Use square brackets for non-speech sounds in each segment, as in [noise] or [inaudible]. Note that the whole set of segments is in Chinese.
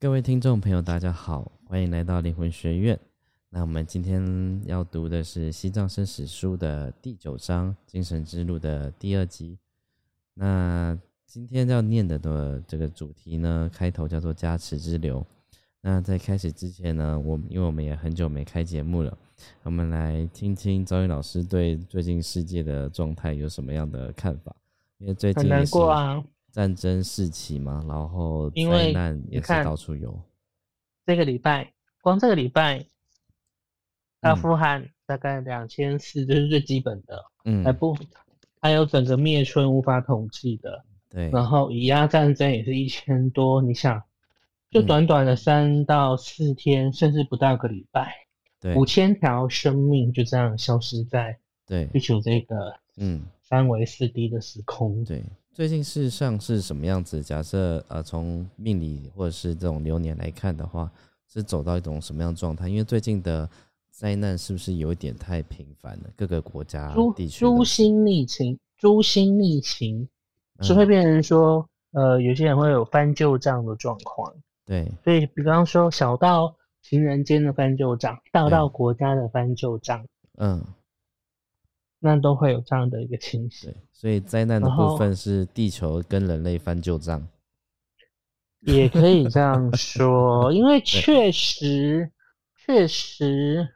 各位听众朋友，大家好，欢迎来到灵魂学院。那我们今天要读的是《西藏生死书》的第九章《精神之路》的第二集。那今天要念的的这个主题呢，开头叫做“加持之流”。那在开始之前呢，我因为我们也很久没开节目了，我们来听听赵宇老师对最近世界的状态有什么样的看法？因为最近很难过啊。战争四起嘛，然后因为灾难也是到处有。这个礼拜，光这个礼拜，阿富汗大概两千四，这是最基本的。嗯，还不还有整个灭村无法统计的。对。然后以压战争也是一千多，你想，就短短的三到四天，甚至不到个礼拜，对，五千条生命就这样消失在对地球这个嗯三维四 D 的时空。对。最近事实上是什么样子？假设呃，从命理或者是这种流年来看的话，是走到一种什么样状态？因为最近的灾难是不是有一点太频繁了？各个国家地区诸星逆行，诸星逆行是会变成说，呃，有些人会有翻旧账的状况。对，所以比方说，小到情人间的翻旧账，大到国家的翻旧账，嗯。那都会有这样的一个情形，所以灾难。的部分是地球跟人类翻旧账，也可以这样 [laughs] 说，因为确实，确实，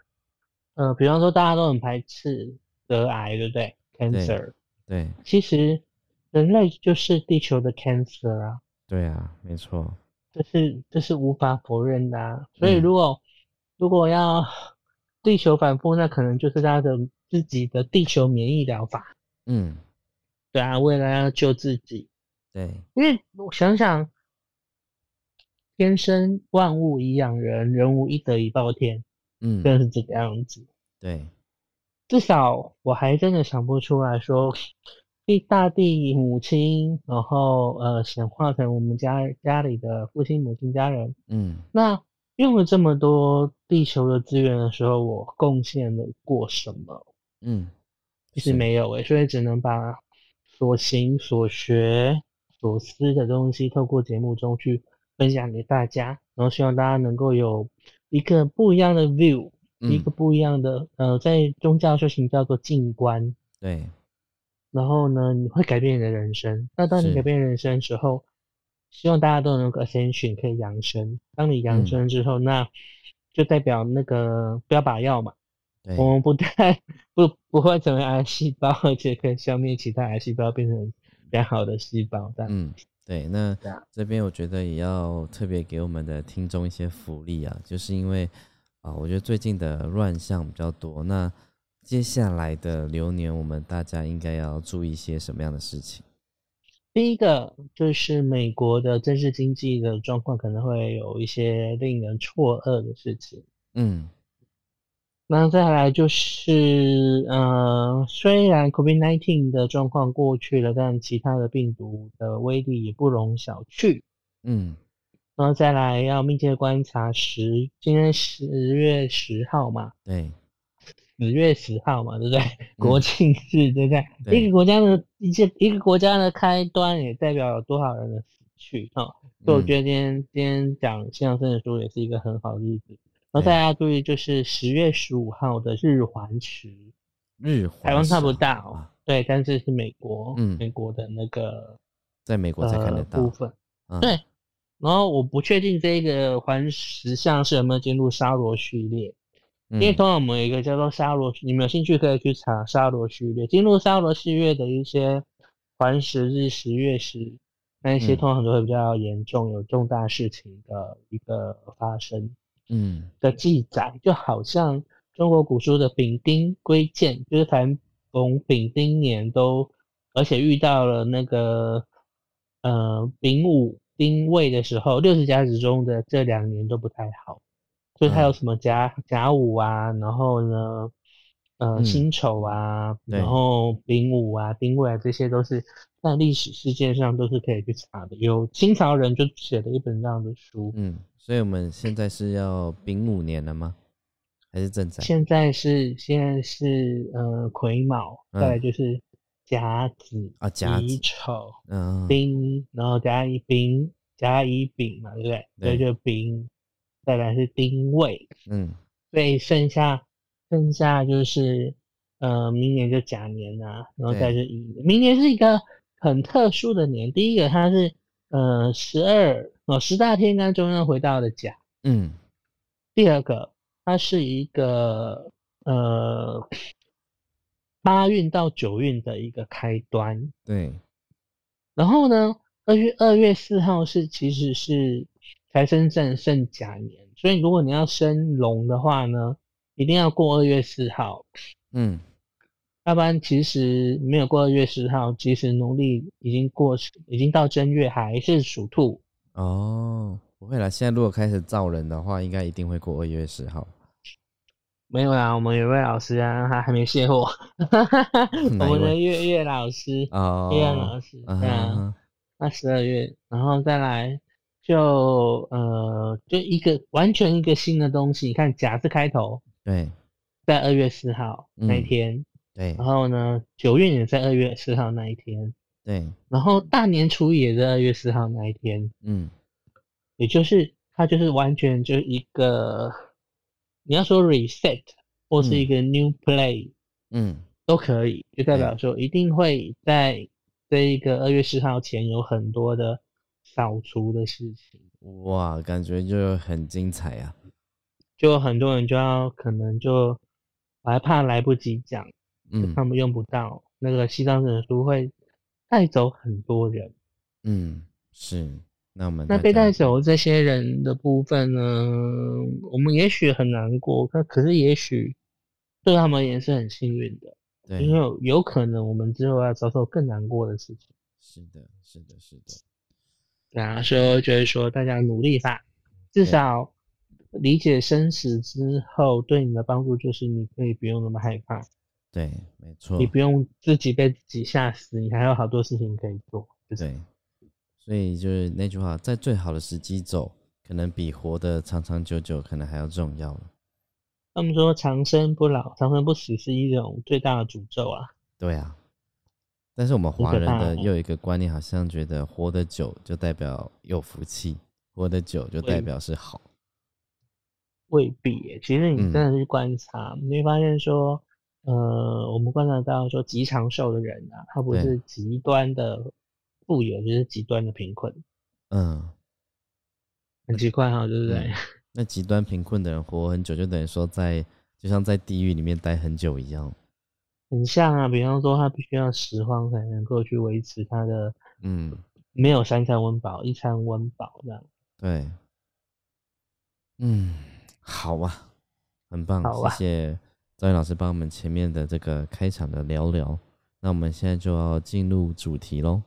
呃，比方说大家都很排斥得癌，对不对？Cancer，对，其实人类就是地球的 Cancer 啊，对啊，没错，这是这是无法否认的，啊。所以如果如果要地球反复，那可能就是它的。自己的地球免疫疗法，嗯，对啊，为了要救自己，对，因为我想想，天生万物以养人，人无一德以报天，嗯，真的是这个样子，对，至少我还真的想不出来说，地大地母亲，然后呃显化成我们家家里的父亲母亲家人，嗯，那用了这么多地球的资源的时候，我贡献了过什么？嗯，其实没有诶，所以只能把所行所学所思的东西透过节目中去分享给大家，然后希望大家能够有一个不一样的 view，一个不一样的呃，在宗教修行叫做静观。对。然后呢，你会改变你的人生。那当你改变人生的时候，希望大家都能够先选可以养生。当你养生之后，那就代表那个不要把药嘛。我们不但不不会成为癌细胞，而且可以消灭其他癌细胞，变成良好的细胞。嗯，对。那这边我觉得也要特别给我们的听众一些福利啊，就是因为啊，我觉得最近的乱象比较多。那接下来的流年，我们大家应该要注意一些什么样的事情？第一个就是美国的政治经济的状况可能会有一些令人错愕的事情。嗯。那再来就是，呃，虽然 COVID-19 的状况过去了，但其他的病毒的威力也不容小觑。嗯，然后再来要密切观察十，今天十月十号嘛，对，十月十号嘛，对不对？国庆日，对不对？一个国家的一些一个国家的开端，也代表有多少人的死去哈。所以我觉得今天今天讲《新阳生的书》也是一个很好的日子。然后大家注意，就是十月十五号的日环食，日台湾看不到，对，但是是美国，嗯，美国的那个，在美国才看得到部分，对。然后我不确定这个环食像是有没有进入沙罗序列，因为通常我们有一个叫做沙罗，你们有兴趣可以去查沙罗序列。进入沙罗序列的一些环食日、十月食，那一些通常都会比较严重，有重大事情的一个发生。嗯的记载，就好像中国古书的丙丁归建，就是凡逢丙丁年都，而且遇到了那个呃丙午丁未的时候，六十甲子中的这两年都不太好，所以它有什么甲甲午啊，然后呢呃辛丑啊，然后丙午啊、丁未啊，这些都是在历史事件上都是可以去查的。有清朝人就写了一本这样的书，嗯。所以我们现在是要丙午年了吗？还是正在？现在是现在是呃癸卯，再来就是甲子啊，甲乙丑，嗯，丁，然后甲乙丙甲乙丙嘛，对不对？所以就丙，再来是丁未，嗯，所以剩下剩下就是呃明年就甲年啊，然后再是乙年。明年是一个很特殊的年，第一个它是呃十二哦十大天干中央回到了甲，嗯，第二个它是一个呃。八运到九运的一个开端，对。然后呢，二月二月四号是其实是财生正胜甲年，所以如果你要生龙的话呢，一定要过二月四号。嗯，要不然其实没有过二月四号，即使农历已经过，已经到正月还是属兔。哦，不会啦，现在如果开始造人的话，应该一定会过二月十号。没有啦，我们有位老师啊，他还没卸货。[laughs] 我们的月月老师，月月老师，对啊，那十二月，然后再来就呃，就一个完全一个新的东西。你看甲字开头，对，在二月四号那一天，对，然后呢，九月也在二月四号那一天，对，然后大年初一也在二月四号那一天，嗯，也就是它就是完全就一个。你要说 reset 或是一个 new play，嗯，都可以，就代表说一定会在这一个二月十号前有很多的扫除的事情。哇，感觉就很精彩呀！就很多人就要可能就我还怕来不及讲，嗯，他们用不到那个西藏证书会带走很多人。嗯，是。那我们那被带走这些人的部分呢？我们也许很难过，可可是也许对他们也是很幸运的，对，因为有可能我们之后要遭受更难过的事情。是的，是的，是的。对啊，所以我觉得说大家努力吧，至少理解生死之后，对你的帮助就是你可以不用那么害怕。对，没错。你不用自己被自己吓死，你还有好多事情可以做。对。所以就是那句话，在最好的时机走，可能比活得长长久久可能还要重要了。他们说长生不老、长生不死是一种最大的诅咒啊。对啊，但是我们华人的又有一个观念，好像觉得活得久就代表有福气，活得久就代表是好。未必，其实你真的去观察，你会发现说，呃，我们观察到说极长寿的人啊，他不是极端的。富有就是极端的贫困，嗯，很奇怪哈，对不对？[laughs] 那极端贫困的人活很久，就等于说在就像在地狱里面待很久一样，很像啊。比方说，他必须要拾荒才能够去维持他的，嗯，没有三餐温饱，一餐温饱这样。对，嗯，好啊，很棒，谢谢赵云老师帮我们前面的这个开场的聊聊。那我们现在就要进入主题喽。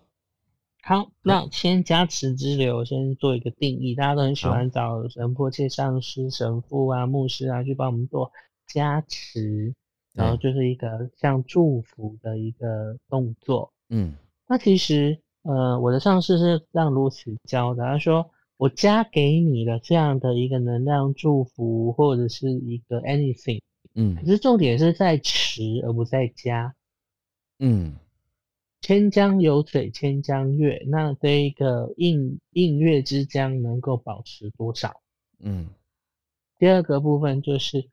好，那先加持之流，先做一个定义。大家都很喜欢找神婆、切上师、神父啊、牧师啊去帮我们做加持，然后就是一个像祝福的一个动作。嗯，那其实呃，我的上师是让如此教的，他说我加给你的这样的一个能量祝福，或者是一个 anything，嗯，可是重点是在持而不在加，嗯。千江有水千江月，那这一个映映月之江能够保持多少？嗯，第二个部分就是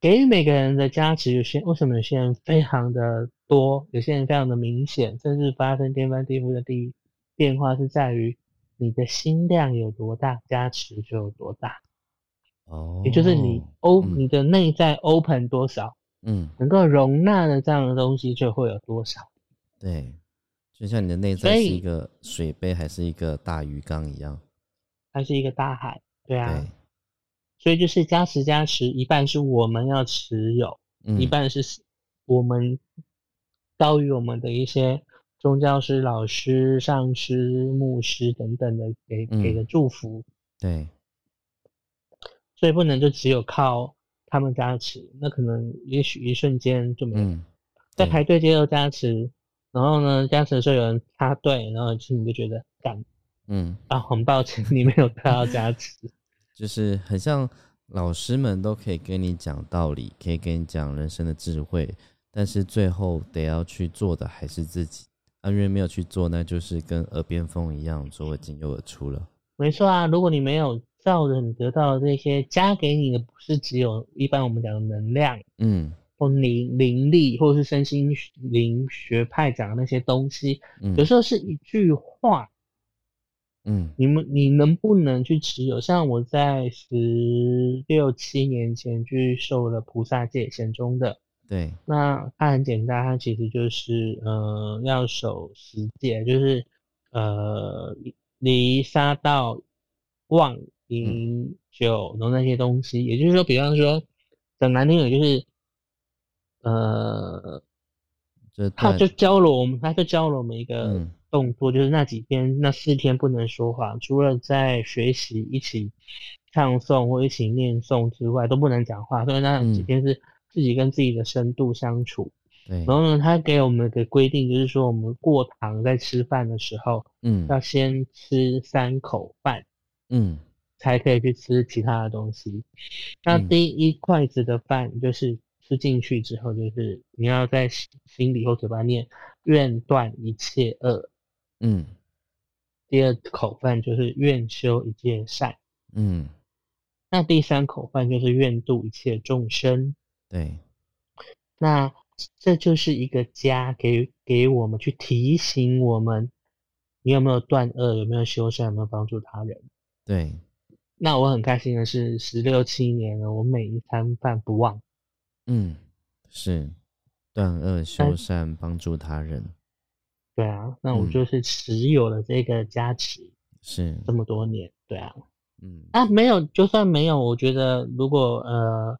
给予每个人的加持，有些为什么有些人非常的多，有些人非常的明显，甚至发生天翻地覆的第变化，是在于你的心量有多大，加持就有多大。哦，也就是你 O 你的内在 open 多少，嗯，能够容纳的这样的东西就会有多少。对，就像你的内在是一个水杯还是一个大鱼缸一样，还是一个大海，对啊。所以就是加持加持，一半是我们要持有，一半是我们高于我们的一些宗教师、老师、上师、牧师等等的给给的祝福。对，所以不能就只有靠他们加持，那可能也许一瞬间就没有，在排队接受加持。然后呢，加持的时候有人插队，然后其实你就觉得干，嗯啊，很抱歉 [laughs] 你没有得到加持，[laughs] 就是很像老师们都可以跟你讲道理，可以跟你讲人生的智慧，但是最后得要去做的还是自己。啊，因为没有去做，那就是跟耳边风一样，左耳进右耳出了。没错啊，如果你没有照着你得到的这些加给你的，不是只有一般我们讲的能量，嗯。或灵灵力，或者是身心灵学派讲的那些东西，有嗯时候是一句话，嗯。你们你能不能去持有？像我在十六七年前去受了菩萨戒显宗的，对，那它很简单，它其实就是呃要守十戒，就是呃离杀道妄饮酒然后那些东西，也就是说，比方说讲难听点就是呃，他就教了我们，他就教了我们一个嗯。动作，就是那几天那四天不能说话，除了在学习一起唱诵或一起念诵之外，都不能讲话。所以那几嗯。天是自己跟自己的深度相处。对，然后呢，他给我们的规定就是说，我们过堂在吃饭的时候，嗯。要先吃三口饭，嗯才可以去吃其他的东西。那嗯第一筷子的饭就是吃进去之后，就是你要在心心里或嘴巴念“愿断一切恶嗯”。第二口饭就是“愿修一切善嗯，”。那第三口饭就是“愿度一切众生对，”。那这就是一个家给给我们去提醒我们，你有没有断恶，有没有修善，有没有帮助他人。对，那我很开心的是，十六七年了，我每一餐饭不忘。嗯，是断恶修善，帮助他人，对啊，那我嗯就是持有了这个加持是，这么多年。对啊，嗯啊，没有，就算没有，我觉得如果呃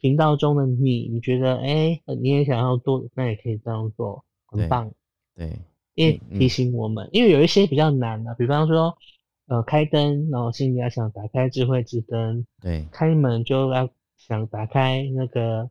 频道中的你，你觉得哎、呃你也想要做，那也可以这样做，很棒。对，因为嗯提醒我们，因为有一些比较难的、比方说呃开灯，然后心里要想打开智慧之灯，对，开门就要想打开那个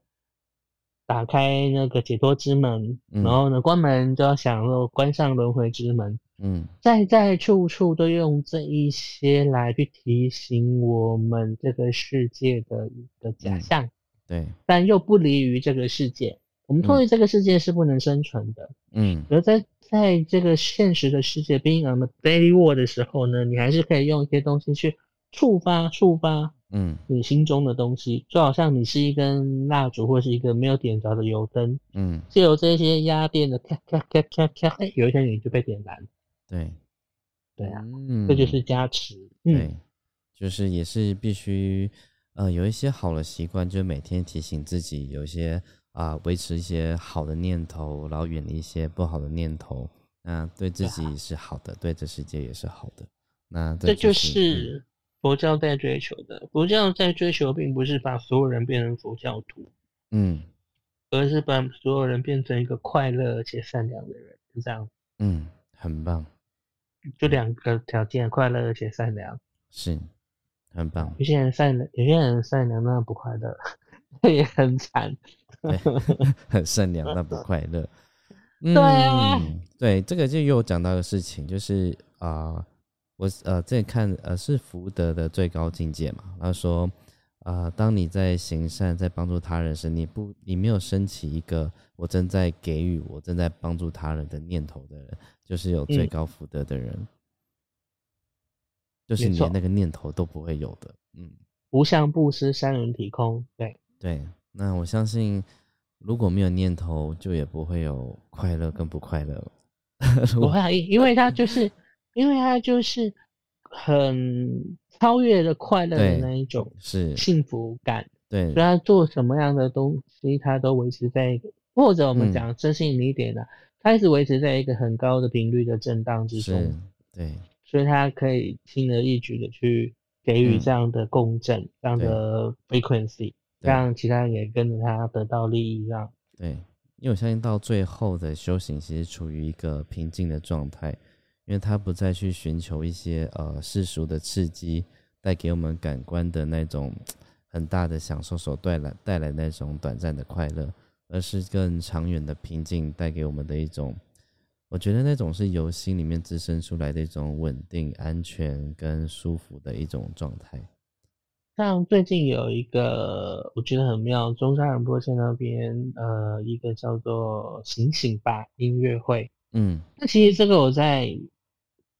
打开那个解脱之门，嗯。然后呢关门就要想说关上轮回之门，嗯。在在处处都用这一些来去提醒我们这个世界的一个假嗯象，对，但又不离于这个世界。我们脱离这个世界是不能生存的，嗯。而在在这个现实的世界 being on the daily world 的时候呢，你还是可以用一些东西去触发触发嗯。你心中的东西，就好像你是一根蜡烛或是一个没有点着的油灯，嗯，借由这些压电的咔咔咔咔咔，哎，有一天你就被点燃。对，对啊，嗯，这就是加持。嗯，对，就是也是必须，呃，有一些好的习惯，就每天提醒自己，有一些啊、维持一些好的念头，然后远离一些不好的念头。那对自己是好的，对这世界也是好的。那这就就是是佛教在追求的。佛教在追求，并不是把所有人变成佛教徒，嗯而是把所有人变成一个快乐而且善良的人，就这样。嗯，很棒，就两个条件：快乐而且善良。是很棒，有些人善良，有些人善良那不快乐，[laughs] 也很惨。[laughs] 对，[laughs] 很善良，但不快乐。对对，这个就又讲到一个事情，就是啊、我呃在看呃是福德的最高境界嘛，他说啊、当你在行善，在帮助他人时，你不你没有升起一个我正在给予，我正在帮助他人的念头的人，就是有最嗯高福德的人，就是你连那个念头都不会有的，嗯。无相布施，三人体空。对，对，那我相信，如果没有念头，就也不会有快乐跟不快乐。[laughs] 不会啊，因因为他就是，因为他就是很超越了快乐的那一种是，幸福感。对所以，他做什么样的东西，他都维持在一个，或者我们嗯。讲真心一点的、他一直维持在一个很高的频率的震荡之中，，对，所以他可以轻而易举的去给予嗯。这样的共振、这样的 frequency，对让其他人也跟着他得到利益，这样。对，因为我相信到最后的修行，其实处于一个平静的状态，因为他不再去寻求一些呃世俗的刺激，带给我们感官的那种很大的享受所带来带来那种短暂的快乐，而是更长远的平静带给我们的一种，我觉得那种是由心里面滋生出来的一种稳定、安全跟舒服的一种状态。像最近有一个我觉得很妙，中山仁波切那边呃一个叫做“醒醒吧”音乐会，嗯，那其实这个我在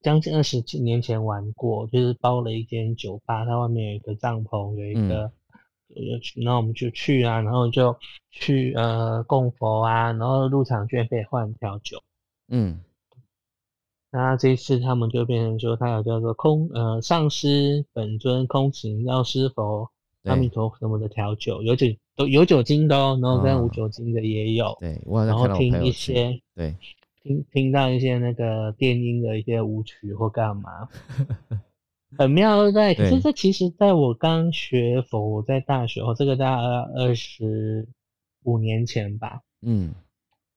将近二十几年前玩过，就是包了一间酒吧，它外面有一个帐篷，有一个，然后我们就去啊，然后就去呃供佛啊，然后入场券可以换调酒。嗯，那这一次他们就变成说，他有叫做空呃上师本尊空行药师佛阿弥陀佛什么的调酒，有酒都有酒精的哦，然后跟无酒精的也有。对，然后听一些对，听听到一些那个电音的一些舞曲或干嘛，[laughs] 很妙在。可是这其实在我刚学佛，我在大学哦，这个大概二十五年前吧。嗯。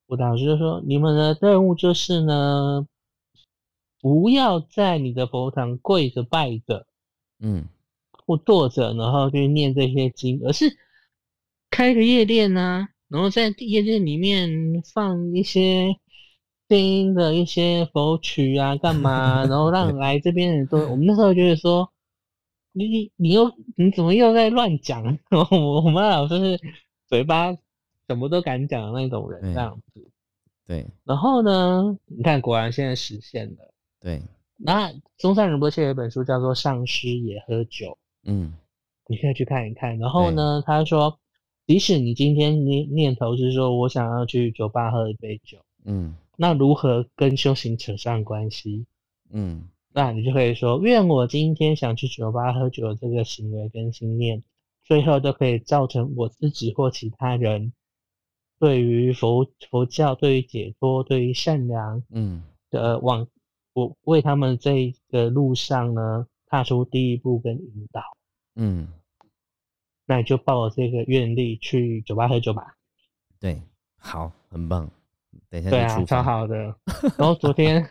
我导师就说：“你们的任务就是呢，不要在你的佛堂跪着拜着，嗯，或坐着，然后去念这些经，而是开个夜店啊，然后在夜店里面放一些电音的一些佛曲啊，干嘛？然后让 [laughs] 来这边的人都……我们那时候就是说，你你你又你怎么又在乱讲？[laughs] 我我们老师是嘴巴。”什么都敢讲的那种人，这样子。对。然后呢？你看，果然现在实现了。对。那中山仁波切有一本书叫做《上师也喝酒》，嗯，你可以去看一看。然后呢，他说，即使你今天念念头是说我想要去酒吧喝一杯酒，嗯，那如何跟修行扯上关系？嗯，那你就可以说，愿我今天想去酒吧喝酒的这个行为跟心念，最后都可以造成我自己或其他人。对于佛佛教，对于解脱，对于善良，嗯的往我为他们这个路上呢踏出第一步跟引导，嗯，那你就抱着这个愿力去酒吧喝酒吧。对，好，很棒。等一下，对啊，超好的。[laughs] 然后昨天，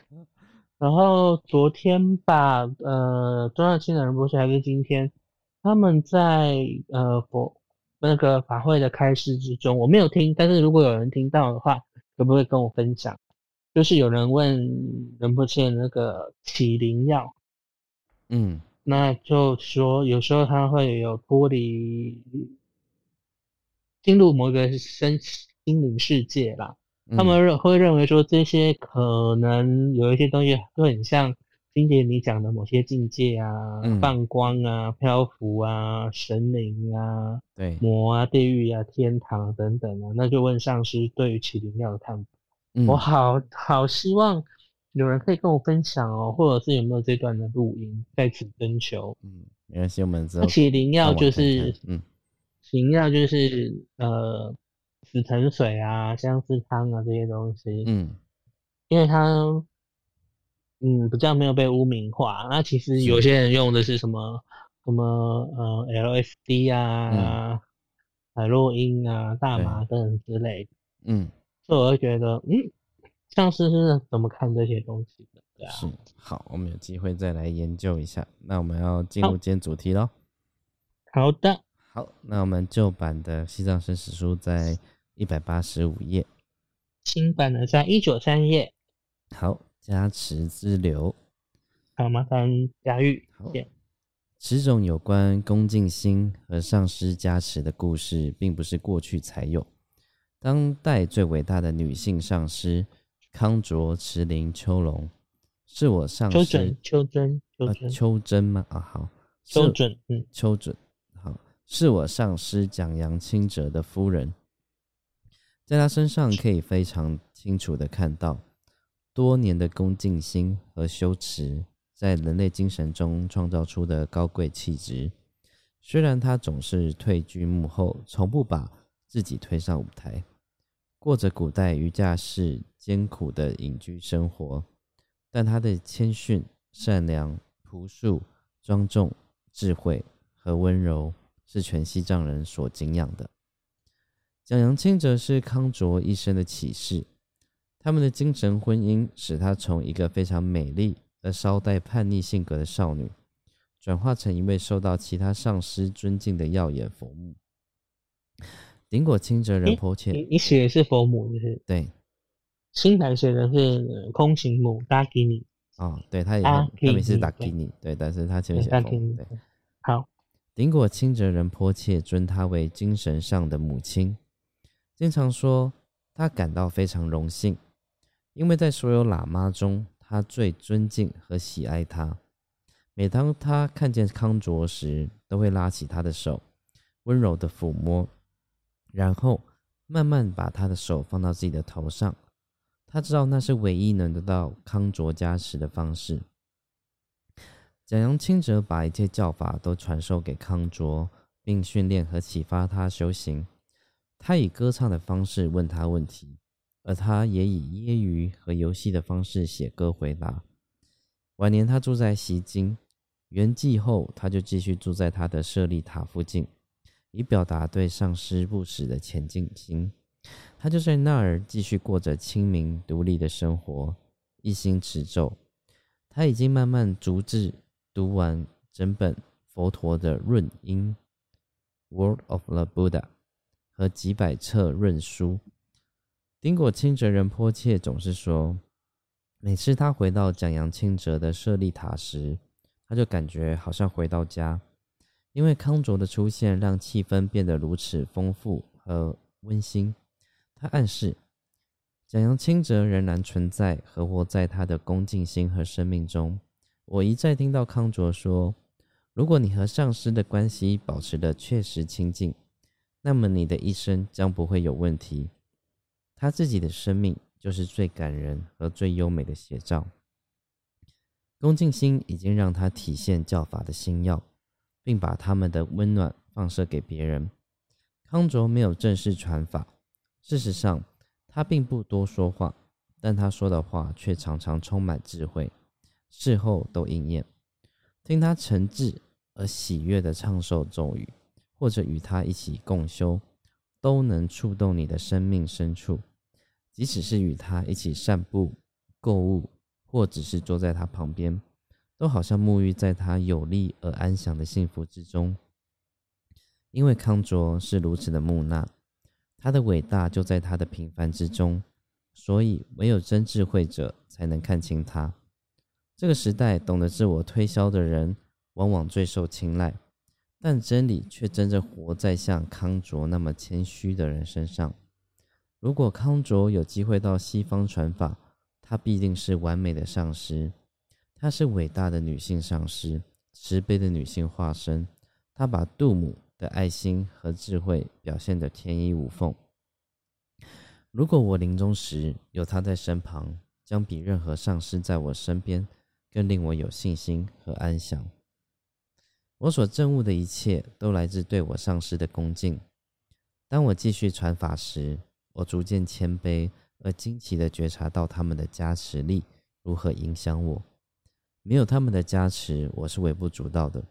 然后昨天吧，呃，中央青人不是还是今天，他们在呃佛。那个法会的开示之中，我没有听，但是如果有人听到的话，可不可以跟我分享？就是有人问仁波切那个起灵药，嗯，那就说有时候他会有脱离进入某个身心灵世界啦，他们认会认为说这些可能有一些东西会很像。经典你讲的某些境界啊，放光啊，漂浮啊，神灵啊，对，魔啊，地狱啊，天堂等等啊，那就问上师对于启灵药的看法。我好好希望有人可以跟我分享哦，或者是有没有这段的录音，在此征求。嗯，没关系，我们知道。启灵药就是，嗯，灵药就是呃，死藤水啊，相思汤啊这些东西。嗯，因为它。嗯，比较没有被污名化。那其实有些人用的是什么什么呃 LSD 啊、海洛因啊、大麻等等之类的。嗯，所以我会觉得，嗯，像是是怎么看这些东西的？对啊。是，好，我们有机会再来研究一下。那我们要进入今天主题喽。好的。好，那我们旧版的《西藏生死书》在一百八十五页，新版的在一九三页。好。加持之流，好，麻烦佳玉。好，此种有关恭敬心和上师加持的故事，并不是过去才有。当代最伟大的女性上师康卓慈林秋龙，是我上师。秋真，秋真，秋真吗？啊，好，秋真，嗯，秋准，好，是我上师蒋杨清哲的夫人，在她身上可以非常清楚的看到。多年的恭敬心和修持，在人类精神中创造出的高贵气质。虽然他总是退居幕后，从不把自己推上舞台，过着古代瑜伽士艰苦的隐居生活，但他的谦逊、善良、朴素、庄重、智慧和温柔，是全西藏人所敬仰的。蒋扬清则是康卓一生的启示。他们的精神婚姻使她从一个非常美丽而稍带叛逆性格的少女，转化成一位受到其他上师尊敬的耀眼佛母。顶果清哲仁波切，你你写的是佛母，就是对。新版写的是空行母达吉尼。哦，对，他也他名是达吉尼，对，但是他前面写佛母。对，好。顶果清哲仁波切尊她为精神上的母亲，经常说他感到非常荣幸。因为在所有喇嘛中，他最尊敬和喜爱他。每当他看见康卓时，都会拉起他的手，温柔的抚摸，然后慢慢把他的手放到自己的头上。他知道那是唯一能得到康卓加持的方式。蒋阳清哲把一切教法都传授给康卓，并训练和启发他修行。他以歌唱的方式问他问题，而他也以业余和游戏的方式写歌回答。晚年，他住在西京。圆寂后，他就继续住在他的舍利塔附近，以表达对上师不死的前进心。他就在那儿继续过着清明独立的生活，一心持咒。他已经慢慢逐字读完整本佛陀的论音《World of the Buddha》和几百册论书。丁果清哲仁波切总是说，每次他回到蒋阳清哲的舍利塔时，他就感觉好像回到家，因为康卓的出现让气氛变得如此丰富和温馨。他暗示蒋阳清哲仍然存在和活在他的恭敬心和生命中。我一再听到康卓说：“如果你和上师的关系保持的确实亲近，那么你的一生将不会有问题。”他自己的生命就是最感人和最优美的写照。恭敬心已经让他体现教法的心要，并把他们的温暖放射给别人。康卓没有正式传法，事实上他并不多说话，但他说的话却常常充满智慧，事后都应验。听他诚挚而喜悦的唱诵咒语，或者与他一起共修，都能触动你的生命深处。即使是与他一起散步、购物。或只是坐在他旁边，都好像沐浴在他有力而安详的幸福之中。因为康卓是如此的木讷，他的伟大就在他的平凡之中，所以唯有真智慧者才能看清他。这个时代懂得自我推销的人，往往最受青睐，但真理却真正活在像康卓那么谦虚的人身上。如果康卓有机会到西方传法，他必定是完美的上师，她是伟大的女性上师，慈悲的女性化身。她把杜母的爱心和智慧表现得天衣无缝。如果我临终时有她在身旁，将比任何上师在我身边更令我有信心和安详。我所证悟的一切都来自对我上师的恭敬。当我继续传法时，我逐渐谦卑。而惊奇的觉察到他们的加持力如何影响我。没有他们的加持，我是微不足道的。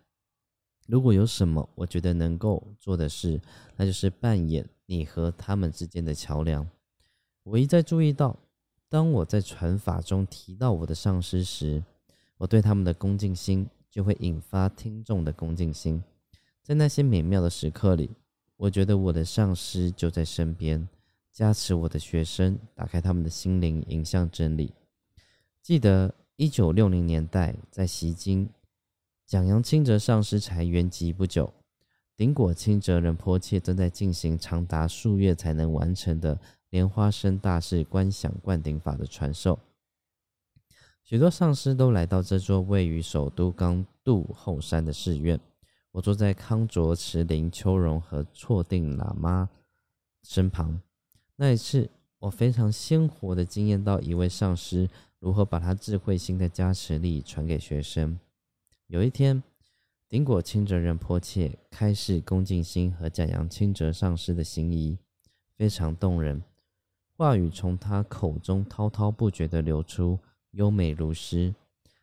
如果有什么我觉得能够做的事，那就是扮演你和他们之间的桥梁。我一再注意到，当我在传法中提到我的上师时，我对他们的恭敬心就会引发听众的恭敬心。在那些美妙的时刻里，我觉得我的上师就在身边。加持我的学生，打开他们的心灵，迎向真理。记得一九六零年代，在西京，蒋阳清哲上师才圆寂不久，顶果清哲仁波切正在进行长达数月才能完成的莲花生大士观想灌顶法的传授。许多上师都来到这座位于首都刚度后山的寺院。我坐在康卓慈林秋荣和错定喇嘛身旁。那一次，我非常鲜活的经验到一位上师如何把他智慧心的加持力传给学生。有一天，顶果清哲人迫切开示恭敬心和赞扬清哲上师的心意，非常动人，话语从他口中滔滔不绝的流出，优美如诗。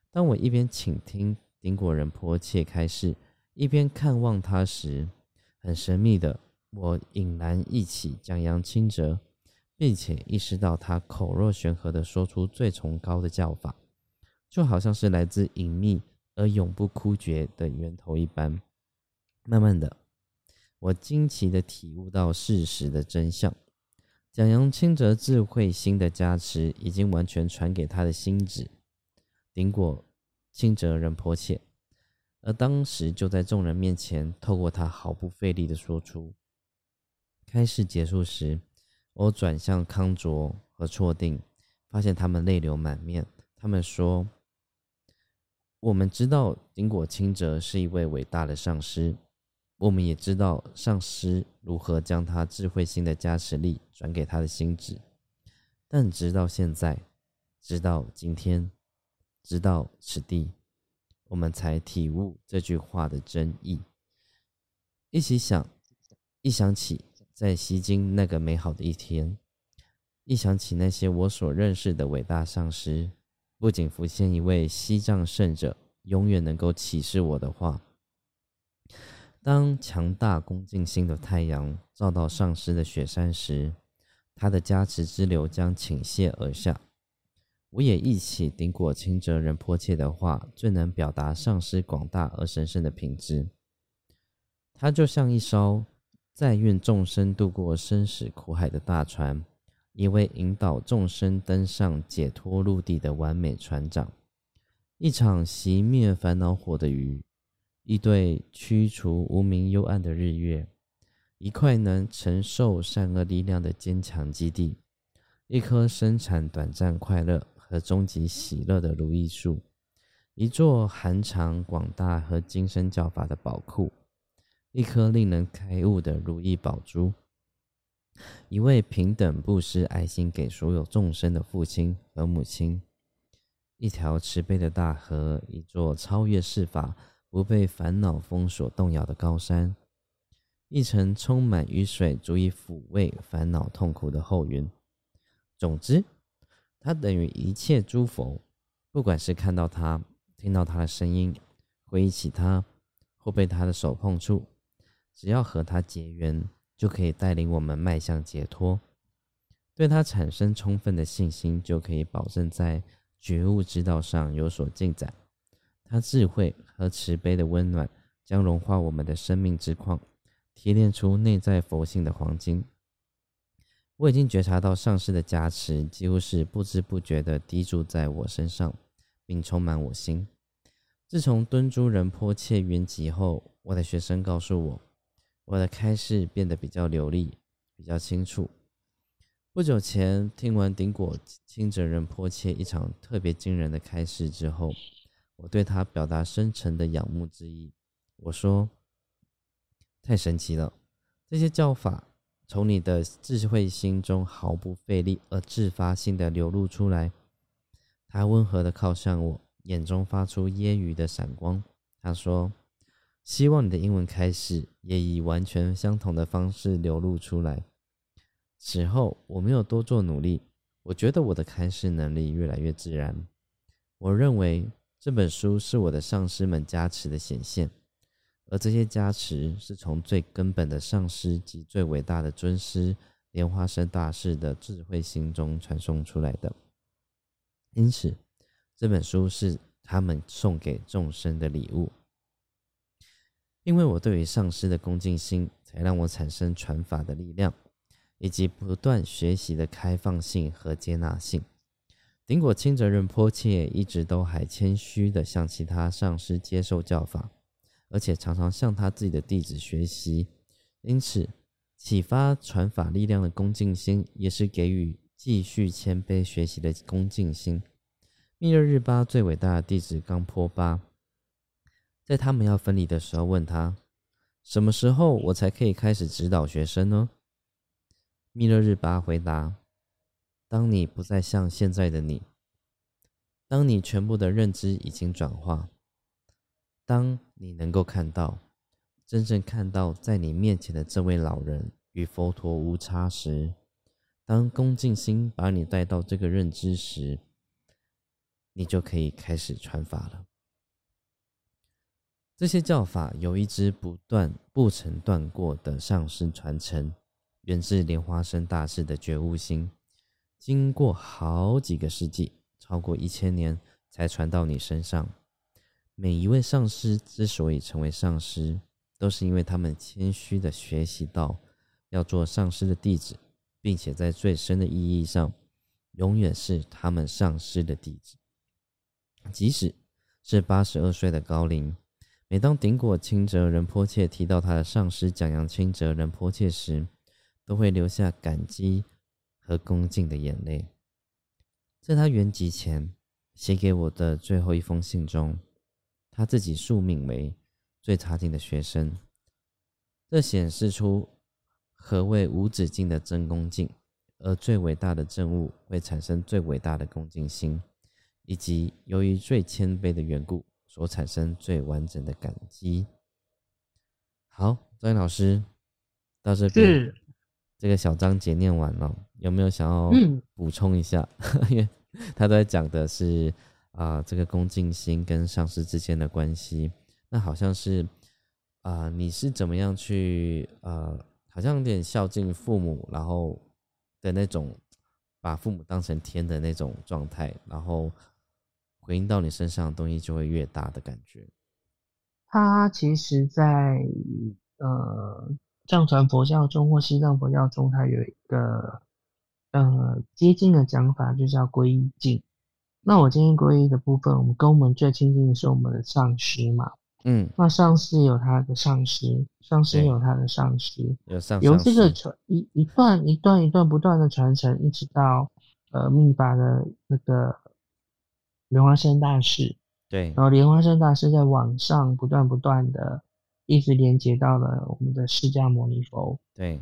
当我一边倾听顶果人迫切开示，一边看望他时，很神秘的，我引然忆起讲扬清哲。并且意识到他口若悬河的说出最崇高的叫法，就好像是来自隐秘而永不枯竭的源头一般。慢慢的，我惊奇的体悟到事实的真相：蒋扬清哲智慧心的加持已经完全传给他的心智，顶果清哲人迫切，而当时就在众人面前，透过他毫不费力的说出。开始结束时。我转向康卓和错定，发现他们泪流满面。他们说：“我们知道因果清哲是一位伟大的上师，我们也知道上师如何将他智慧心的加持力转给他的心智，但直到现在，直到今天，直到此地，我们才体悟这句话的真意。一起想，一想起在西京那个美好的一天。”一想起那些我所认识的伟大上师，不仅浮现一位西藏圣者永远能够启示我的话：当强大恭敬心的太阳照到上师的雪山时，他的加持之流将倾泻而下。我也一起顶果清哲仁迫切的话，最能表达上师广大而神圣的品质。他就像一艘载运众生渡过生死苦海的大船。一位引导众生登上解脱陆地的完美船长，一场熄灭烦恼火的雨，一对驱除无名幽暗的日月，一块能承受善恶力量的坚强基地，一棵生产短暂快乐和终极喜乐的如意树，一座含藏广大和今生教法的宝库，一颗令人开悟的如意宝珠。一位平等布施爱心给所有众生的父亲和母亲，一条慈悲的大河，一座超越世法、不被烦恼风所动摇的高山，一层充满雨水足以抚慰烦恼痛苦的厚云。总之，它等于一切诸佛，不管是看到他、听到他的声音、回忆起他，或被他的手碰触，只要和他结缘。就可以带领我们迈向解脱，对他产生充分的信心，就可以保证在觉悟之道上有所进展。他智慧和慈悲的温暖将融化我们的生命之矿，提炼出内在佛性的黄金。我已经觉察到上师的加持，几乎是不知不觉地滴注在我身上，并充满我心。自从敦珠仁波切圆寂后，我的学生告诉我。我的开示变得比较流利，比较清楚。不久前听完顶果清哲仁迫切一场特别惊人的开示之后，我对他表达深沉的仰慕之意。我说：“太神奇了，这些教法从你的智慧心中毫不费力而自发性的流露出来。”他温和的靠向我，眼中发出揶揄的闪光。他说。希望你的英文开始也以完全相同的方式流露出来。此后我没有多做努力，我觉得我的开始能力越来越自然。我认为这本书是我的上师们加持的显现，而这些加持是从最根本的上师及最伟大的尊师莲花生大师的智慧心中传送出来的。因此，这本书是他们送给众生的礼物。因为我对于上师的恭敬心，才让我产生传法的力量，以及不断学习的开放性和接纳性。顶果清哲仁波切一直都还谦虚的向其他上师接受教法，而且常常向他自己的弟子学习。因此，启发传法力量的恭敬心，也是给予继续谦卑学习的恭敬心。密勒日巴最伟大的弟子冈坡巴。在他们要分离的时候，问他：“什么时候我才可以开始指导学生呢？”密勒日巴回答：“当你不再像现在的你，当你全部的认知已经转化，当你能够看到，真正看到在你面前的这位老人与佛陀无差时，当恭敬心把你带到这个认知时，你就可以开始传法了。”这些教法由一支不断、不曾断过的上师传承，源自莲花生大师的觉悟心，经过好几个世纪，超过一千年，才传到你身上。每一位上师之所以成为上师，都是因为他们谦虚的学习到要做上师的弟子，并且在最深的意义上，永远是他们上师的弟子，即使是八十二岁的高龄。每当顶果清哲仁波切提到他的上师讲扬清哲仁波切时，都会流下感激和恭敬的眼泪。在他圆寂前写给我的最后一封信中，他自己署名为最差劲的学生。这显示出何谓无止境的真恭敬，而最伟大的政务会产生最伟大的恭敬心，以及由于最谦卑的缘故所产生最完整的感激。好，张老师到这边，这个小章节念完了，有没有想要补充一下？[laughs] 因为他都在讲的是啊，这个恭敬心跟上司之间的关系，那好像是。啊，你是怎么样去呃，好像有点孝敬父母，然后的那种把父母当成天的那种状态，然后回应到你身上的东西就会越大的感觉。它其实，在呃藏传佛教中或西藏佛教中，它有一个呃接近的讲法，就叫皈依境。那我今天皈依的部分，我们跟我们最亲近的是我们的上师嘛。嗯，那上司有他的上司，上司有他的上司，有上由这个传一一段一段一段不断的传承，一直到呃密法的那个莲花生大师，对，然后莲花生大师在网上不断不断的一直连接到了我们的释迦牟尼佛，对，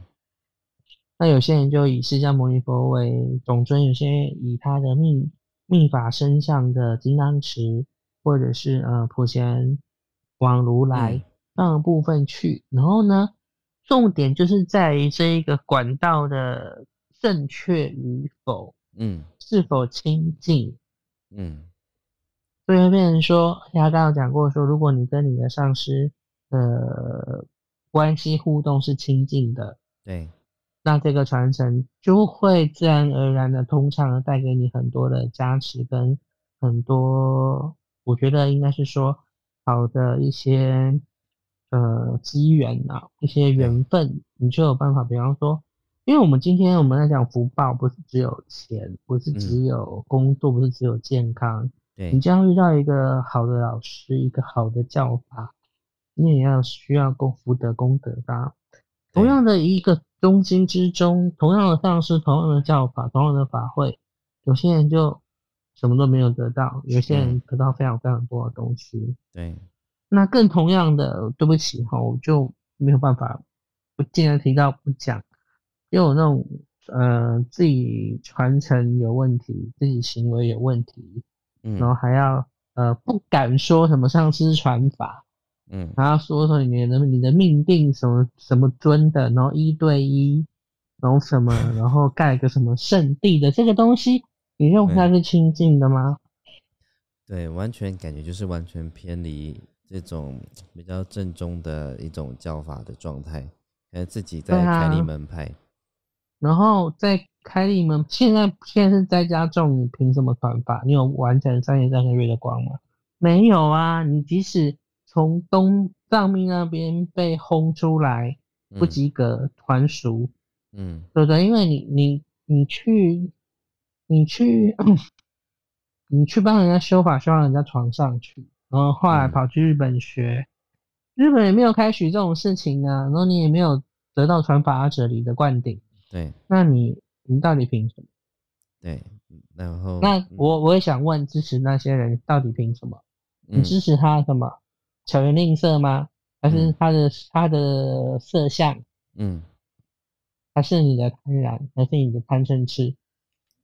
那有些人就以释迦牟尼佛为总尊，有些以他的密密法身上的金刚持，或者是呃普贤。往如来那部分去，然后呢，重点就是在于这一个管道的正确与否，嗯，是否清净，嗯，所以会变成说，他刚刚讲过说，如果你跟你的上司的关系互动是亲近的，对，那这个传承就会自然而然的通畅的带给你很多的加持跟很多，我觉得应该是说。好的一些呃机缘呐，一些缘分，你就有办法。比方说，因为我们今天我们在讲福报，不是只有钱，不是只有工作，不是只有健康。对你将遇到一个好的老师，一个好的教法，你也要需要功福德功德的。同样的一个中心之中，同样的上师，同样的教法，同样的法会，有些人就。什么都没有得到，有些人得到非常非常多的东西。对，那更同样的，对不起哈，我就没有办法不既然提到不讲，因为我那种呃自己传承有问题，自己行为有问题，嗯，然后还要呃不敢说什么上师传法，嗯，还要说说你的你的命定什么什么尊的，然后一对一，然后什么，[laughs] 然后盖个什么圣地的这个东西。你用它是清净的吗？对，完全感觉就是完全偏离这种比较正宗的一种教法的状态，感觉自己在开立门派。然后在开立门，现在现在是在家种，你凭什么传法？你有完成三年三个月的光吗？没有啊！你即使从东藏密那边被轰出来，不及格团俗，嗯，对不对？因为你你你去。你去，[clears throat] 你去帮人家修法，修到人家床上去，然后后来跑去日本学，日本也没有开许这种事情啊，然后你也没有得到传法阿哲里的灌顶，对，那你你到底凭什么？对，然后那我我也想问，支持那些人到底凭什么？你支持他什么？巧言令色吗？还是他的他的色相？嗯，还是你的贪婪？还是你的贪嗔痴？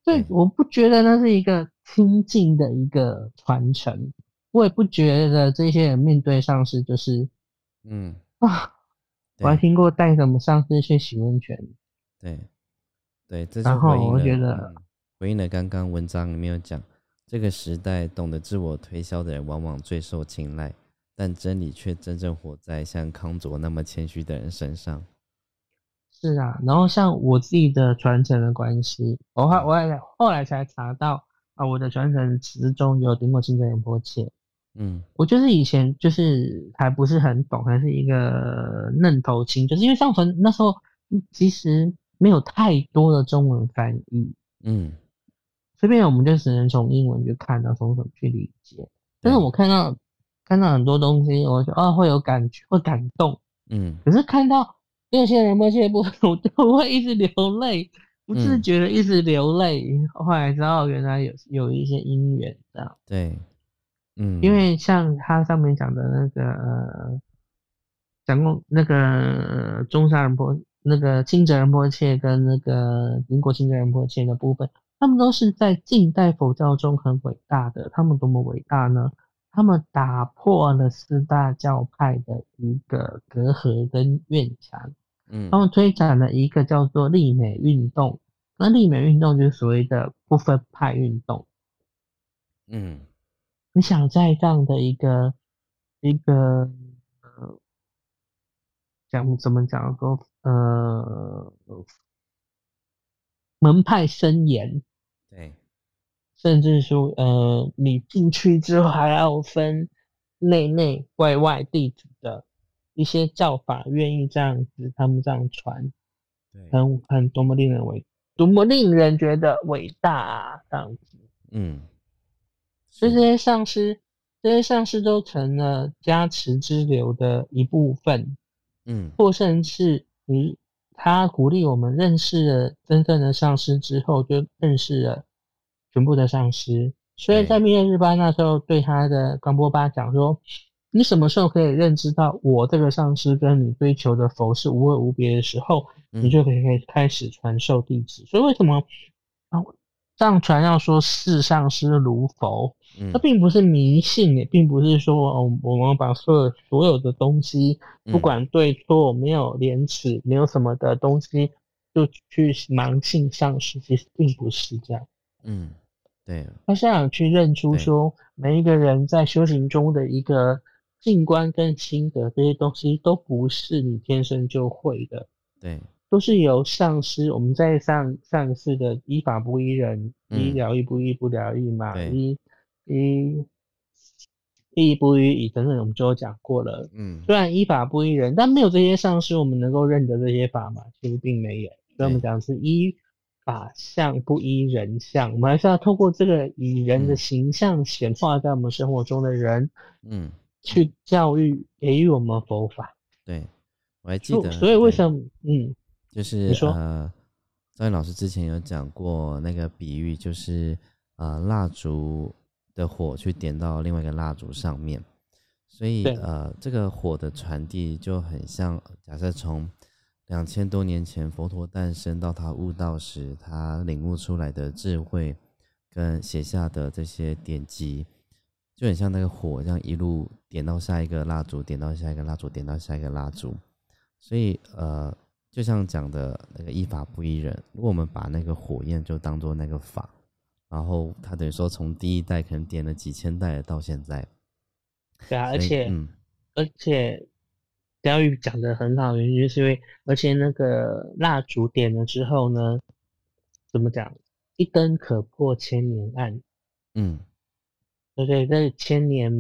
对，我不觉得那是一个清净的一个传承，我也不觉得这些人面对上司就是，嗯啊，我还听过带什么上司去洗温泉，对，对，这然后我觉得回应了刚刚文章里面有讲，这个时代懂得自我推销的人往往最受青睐，但真理却真正活在像康卓那么谦虚的人身上。是啊，然后像我自己的传承的关系，我后我也后来才查到啊，我的传承之中有听过清真言波切，嗯，我就是以前就是还不是很懂，还是一个嫩头青，就是因为上传那时候其实没有太多的中文翻译，嗯，这边我们就只能从英文去看到，从什么去理解。但是我看到看到很多东西，我就啊会有感觉，会感动，嗯，可是看到。有些人某些部分，[laughs] 我就会一直流泪。不自觉的一直流泪，后来知道原来有有一些因缘这样。对，嗯，因为像他上面讲的那个呃，讲过那个中山人波、那个清哲仁波切跟那个民国清哲仁波切的部分，他们都是在近代佛教中很伟大的。他们多么伟大呢？他们打破了四大教派的一个隔阂跟院墙。嗯，他们推展了一个叫做立美运动，那立美运动就是所谓的不分派运动。嗯，你想在这样的一个一个呃讲怎么讲说呃门派森严，对，甚至说呃你进去之后还要分内内外外弟子的。一些教法愿意这样子，他们这样传，很很多么令人伟，多么令人觉得伟大啊！这样子，嗯，所以这些上师，这些上师都成了加持之流的一部分，嗯，或甚至你他鼓励我们认识了真正的上师之后，就认识了全部的上师。所以在密月日巴那时候，对他的冈波巴讲说。你什么时候可以认知到我这个上师跟你追求的佛是无二无别的时候，你就可以开始传授弟子。所以为什么啊藏传要说视上师如佛？它并不是迷信，也并不是说哦，我们把所有所有的东西不管对错，没有廉耻，没有什么的东西，就去盲信上师。其实并不是这样。嗯，对。他是想去认出说每一个人在修行中的一个。静观跟心得这些东西都不是你天生就会的，对，都是由上师。我们在上上次的依法不依人，依疗愈不依不疗愈嘛，依依依不依以等等，我们就有讲过了。嗯，虽然依法不依人，但没有这些上师，我们能够认得这些法吗？其实并没有。所以我们讲是依法相不依人相，我们还是要透过这个以人的形象显化在我们生活中的人，嗯。去教育给予我们佛法，对我还记得，所以为什么嗯，就是呃，张云老师之前有讲过那个比喻，就是呃蜡烛的火去点到另外一个蜡烛上面，所以呃这个火的传递就很像，假设从两千多年前佛陀诞生到他悟道时，他领悟出来的智慧跟写下的这些典籍。就很像那个火，这样一路点到下一个蜡烛，点到下一个蜡烛，点到下一个蜡烛。所以，呃，就像讲的那个依法不依人。如果我们把那个火焰就当做那个法，然后他等于说从第一代可能点了几千代到现在。对啊，而且，而且，钓鱼讲的很好，原因就是因为，而且那个蜡烛点了之后呢，怎么讲？一灯可破千年暗。嗯。对对，在千年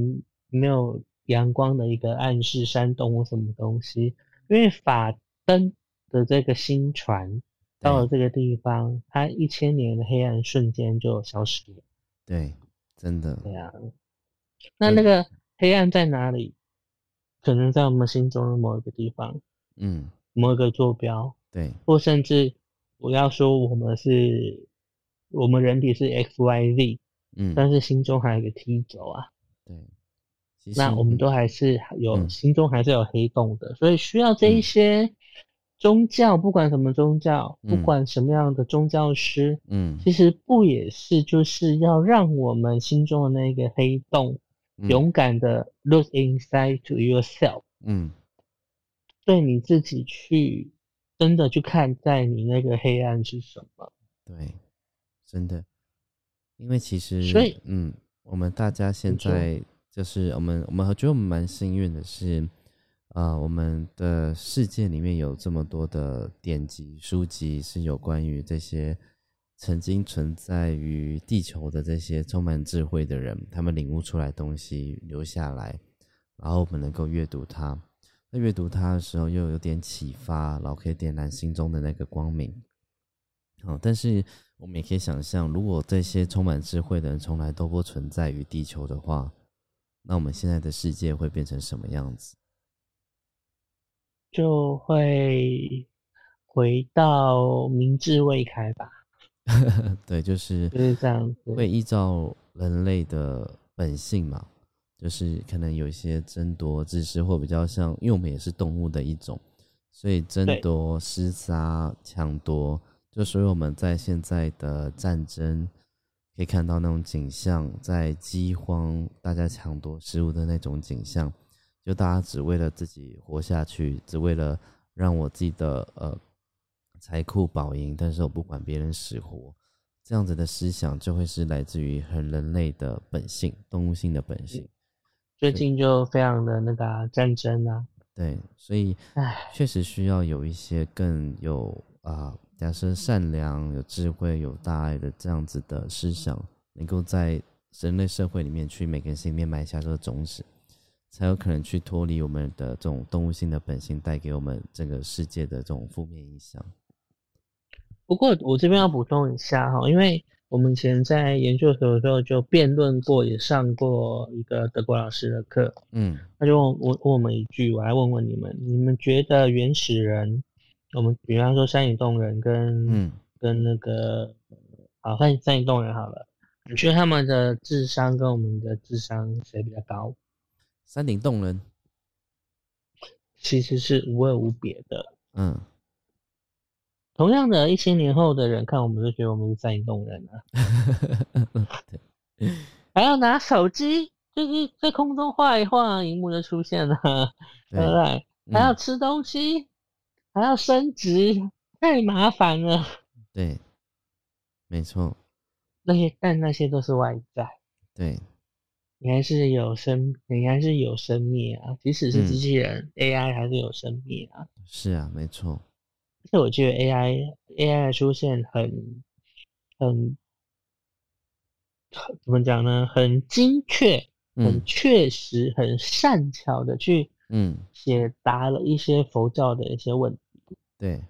没有阳光的一个暗示山洞或什么东西，因为法灯的这个新传到了这个地方，它一千年的黑暗瞬间就消失了。对，真的。对啊，那那个黑暗在哪里？可能在我们心中的某一个地方，嗯，某一个坐标，对，或甚至我要说，我们是，我们人体是 X Y Z。嗯，但是心中还有一个 T 轴啊，对，那我们都还是有心中还是有黑洞的，所以需要这一些宗教，不管什么宗教，不管什么样的宗教师，嗯，其实不也是就是要让我们心中的那个黑洞勇敢的 look inside to yourself，嗯，对你自己去真的去看在你那个黑暗是什么，对，真的。因为其实，所以，嗯，我们大家现在就是我们，我们觉得我们蛮幸运的是，呃，我们的世界里面有这么多的典籍书籍，是有关于这些曾经存在于地球的这些充满智慧的人，他们领悟出来东西留下来，然后我们能够阅读它。那阅读它的时候，又有点启发，然后可以点燃心中的那个光明。好，但是。我们也可以想象，如果这些充满智慧的人从来都不存在于地球的话，那我们现在的世界会变成什么样子？就会回到明智未开吧。[laughs] 对，就是就是这样子，会依照人类的本性嘛，就是可能有一些争夺知识，或比较像，因为我们也是动物的一种，所以争夺、厮杀、抢夺，就所以我们在现在的战争可以看到那种景象，在饥荒，大家抢夺食物的那种景象，就大家只为了自己活下去，只为了让我自己的呃。财库保盈，但是我不管别人死活，这样子的思想就会是来自于很人类的本性、动物性的本性。最近就非常的那个战争啊，对，所以确实需要有一些更有啊，假设善良、有智慧、有大爱的这样子的思想，能够在人类社会里面去每个人心里面埋下这个种子，才有可能去脱离我们的这种动物性的本性，带给我们这个世界的这种负面影响。不过我这边要补充一下哈，因为我们以前在研究所的时候就辩论过，也上过一个德国老师的课，嗯，他就问问我们一句，我来问问你们，你们觉得原始人，我们比方说山顶洞人跟嗯跟那个好山山顶洞人好了，你觉得他们的智商跟我们的智商谁比较高？山顶洞人其实是无二无别的，嗯。同样的一千年后的人看我们，就觉得我们是山顶洞人啊，[laughs] 还要拿手机，就是在空中画一画，荧幕就出现了，[laughs] 对不对？还要吃东西，还要升职，太麻烦了。对，没错。那些但那些都是外在。对，你还是有生，你还是有生命啊，即使是机器人 AI 还是有生命啊。是啊，没错。而且我觉得 AI AI 的出现很很怎么讲呢？很精确、很确实、很善巧的去嗯解答了一些佛教的一些问题。对，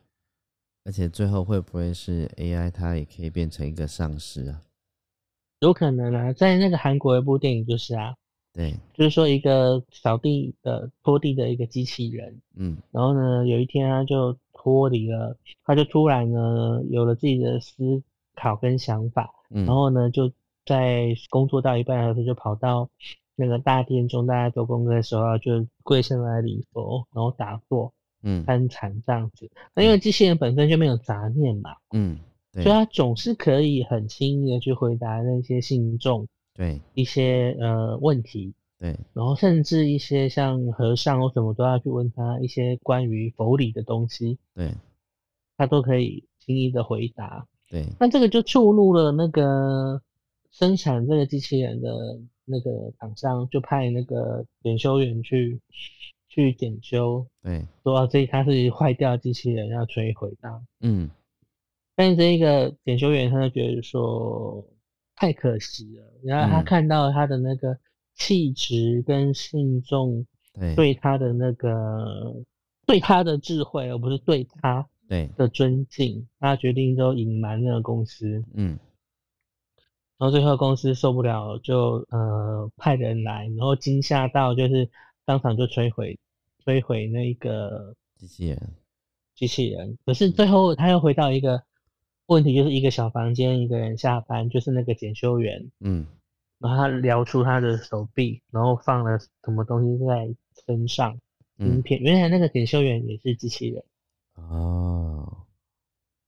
而且最后会不会是 AI 它也可以变成一个上师啊？有可能啊，在那个韩国一部电影就是啊。对，就是说一个扫地的拖地的一个机器人，嗯，然后呢，有一天他就脱离了，他就突然呢有了自己的思考跟想法，嗯，然后呢就在工作到一半的时候就跑到那个大殿中，大家做功课的时候就跪下来礼佛，然后打坐，嗯，参禅这样子。那因为机器人本身就没有杂念嘛，嗯，所以他总是可以很轻易的去回答那些信众。对。一些呃问题，对，然后甚至一些像和尚或什么都要去问他一些关于佛理的东西，对，他都可以轻易的回答。对，那这个就触怒了那个生产这个机器人的那个厂商，就派那个检修员去去检修，对，说这他是坏掉机器人要摧毁它，嗯，但是这一个检修员他就觉得说。太可惜了，然后他看到他的那个气质跟信众对。他的那个对他的智慧，而不是对他对。的尊敬，他决定就隐瞒那个公司，嗯，然后最后公司受不了，就呃派人来，然后惊吓到就是当场就摧毁摧毁那个机器人，机器人，可是最后他又回到一个。问题就是一个小房间，一个人下班，就是那个检修员，嗯，然后他撩出他的手臂，然后放了什么东西在身上，影片，原来那个检修员也是机器人，哦，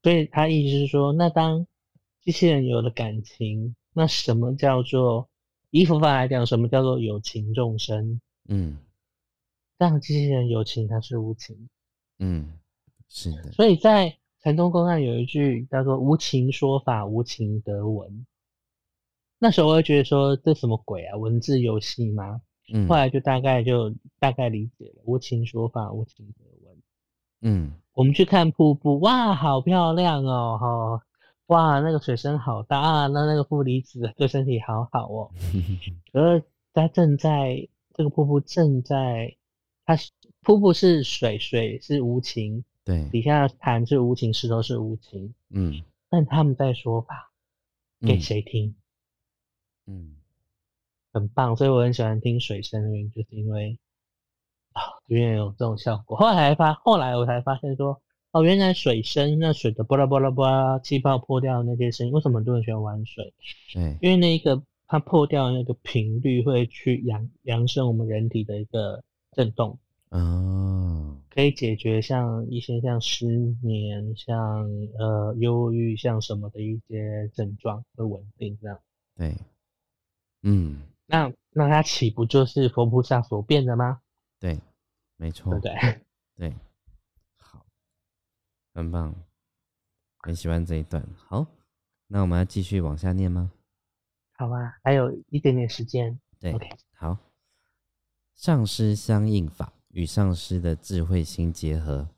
所以他意思是说，那当机器人有了感情，那什么叫做以佛法来讲，什么叫做有情众生？嗯，让机器人有情，它是无情，嗯，是的，所以在。禅宗公案有一句叫做“无情说法，无情得闻”。那时候我就觉得说这什么鬼啊，文字游戏吗？嗯，后来就大概就大概理解了“无情说法，无情得闻”。嗯，我们去看瀑布，哇，好漂亮哦，哈，哇，那个水声好大啊，那那个负离子对身体好好哦。[laughs] 而它正在这个瀑布正在，它瀑布是水，水是无情。对，底下弹是无情，石头是无情，嗯，但他们在说法，给谁听？嗯，很棒，所以我很喜欢听水声的原因，就是因为啊，原来有这种效果。后来发，后来我才发现说，哦，原来水声，那水的波拉波拉波拉，气泡破掉那些声音，为什么很多人喜欢玩水？对，因为那个它破掉那个频率会去扬扬升我们人体的一个震动，哦，可以解决像一些像失眠、像呃忧郁、像什么的一些症状会稳定这样。对，嗯，那那它岂不就是佛菩萨所变的吗？对，没错，对对？[laughs] 对，好，很棒，很喜欢这一段。好，那我们要继续往下念吗？好吧，还有一点点时间。对，OK，好，上师相应法与上师的智慧心结合，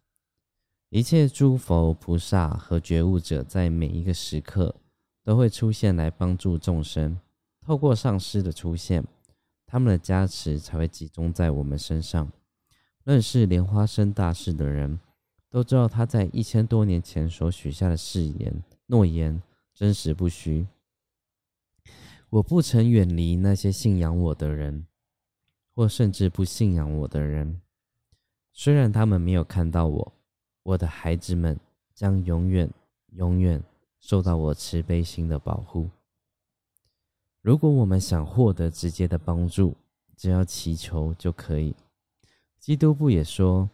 一切诸佛菩萨和觉悟者在每一个时刻都会出现来帮助众生。透过上师的出现，他们的加持才会集中在我们身上。认识莲花生大士的人都知道，他在一千多年前所许下的誓言诺言真实不虚。我不曾远离那些信仰我的人，或甚至不信仰我的人。虽然他们没有看到我，我的孩子们将永远、永远受到我慈悲心的保护。如果我们想获得直接的帮助，只要祈求就可以。基督不也说：“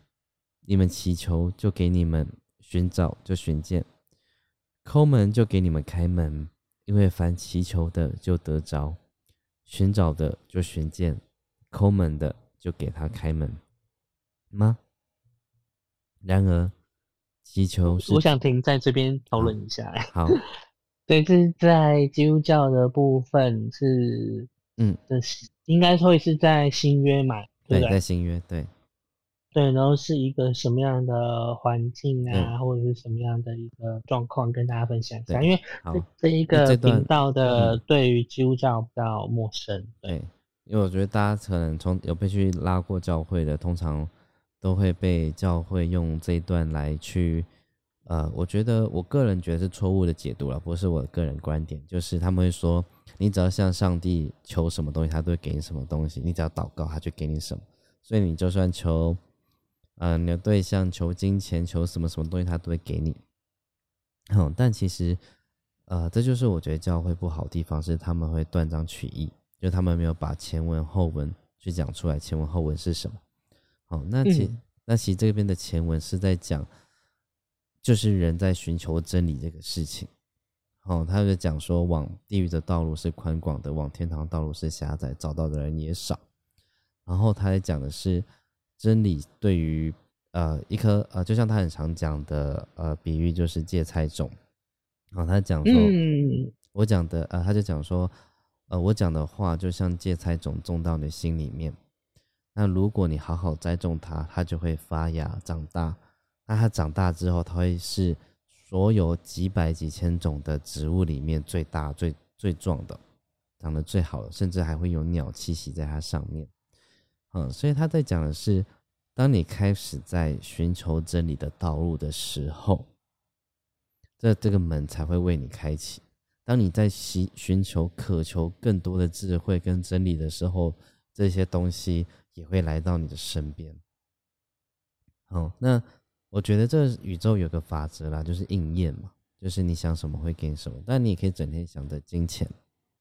你们祈求，就给你们；寻找，就寻见；抠门，就给你们开门。因为凡祈求的，就得着；寻找的，就寻见；抠门的，就给他开门。”吗？然而，祈求是我想停在这边讨论一下。好，[laughs] 对，这是在基督教的部分是，嗯，这是应该会是在新约嘛，对？在新约，对，对，然后是一个什么样的环境啊，嗯或者是什么样的一个状况，跟大家分享一下。因为好这这一个频道的嗯对于基督教比较陌生，对，因为我觉得大家可能从有被去拉过教会的，通常都会被教会用这一段来去，呃，我觉得我个人觉得是错误的解读了，不是我个人观点，就是他们会说，你只要向上帝求什么东西，他都会给你什么东西，你只要祷告，他就给你什么，所以你就算求，呃，你的对象求金钱，求什么什么东西，他都会给你。嗯，但其实，呃，这就是我觉得教会不好的地方，是他们会断章取义。就他们没有把前文后文去讲出来，前文后文是什么？好，那其、嗯那其实这边的前文是在讲，就是人在寻求真理这个事情。哦，他就讲说，往地狱的道路是宽广的，往天堂道路是狭窄，找到的人也少。然后他在讲的是真理对于呃一颗呃，就像他很常讲的呃比喻，就是芥菜种。然后他讲说，嗯，我讲的呃，他就讲说，呃，我讲的话就像芥菜种种到你心里面。那如果你好好栽种它，它就会发芽长大。那它长大之后，它会是所有几百几千种的植物里面最大、最最壮的，长得最好的，甚至还会有鸟栖息在它上面。嗯，所以他在讲的是，当你开始在寻求真理的道路的时候，这这个门才会为你开启。当你在寻寻求、渴求更多的智慧跟真理的时候，这些东西也会来到你的身边。好，那我觉得这宇宙有个法则啦，就是应验嘛，就是你想什么会给你什么。但你也可以整天想着金钱，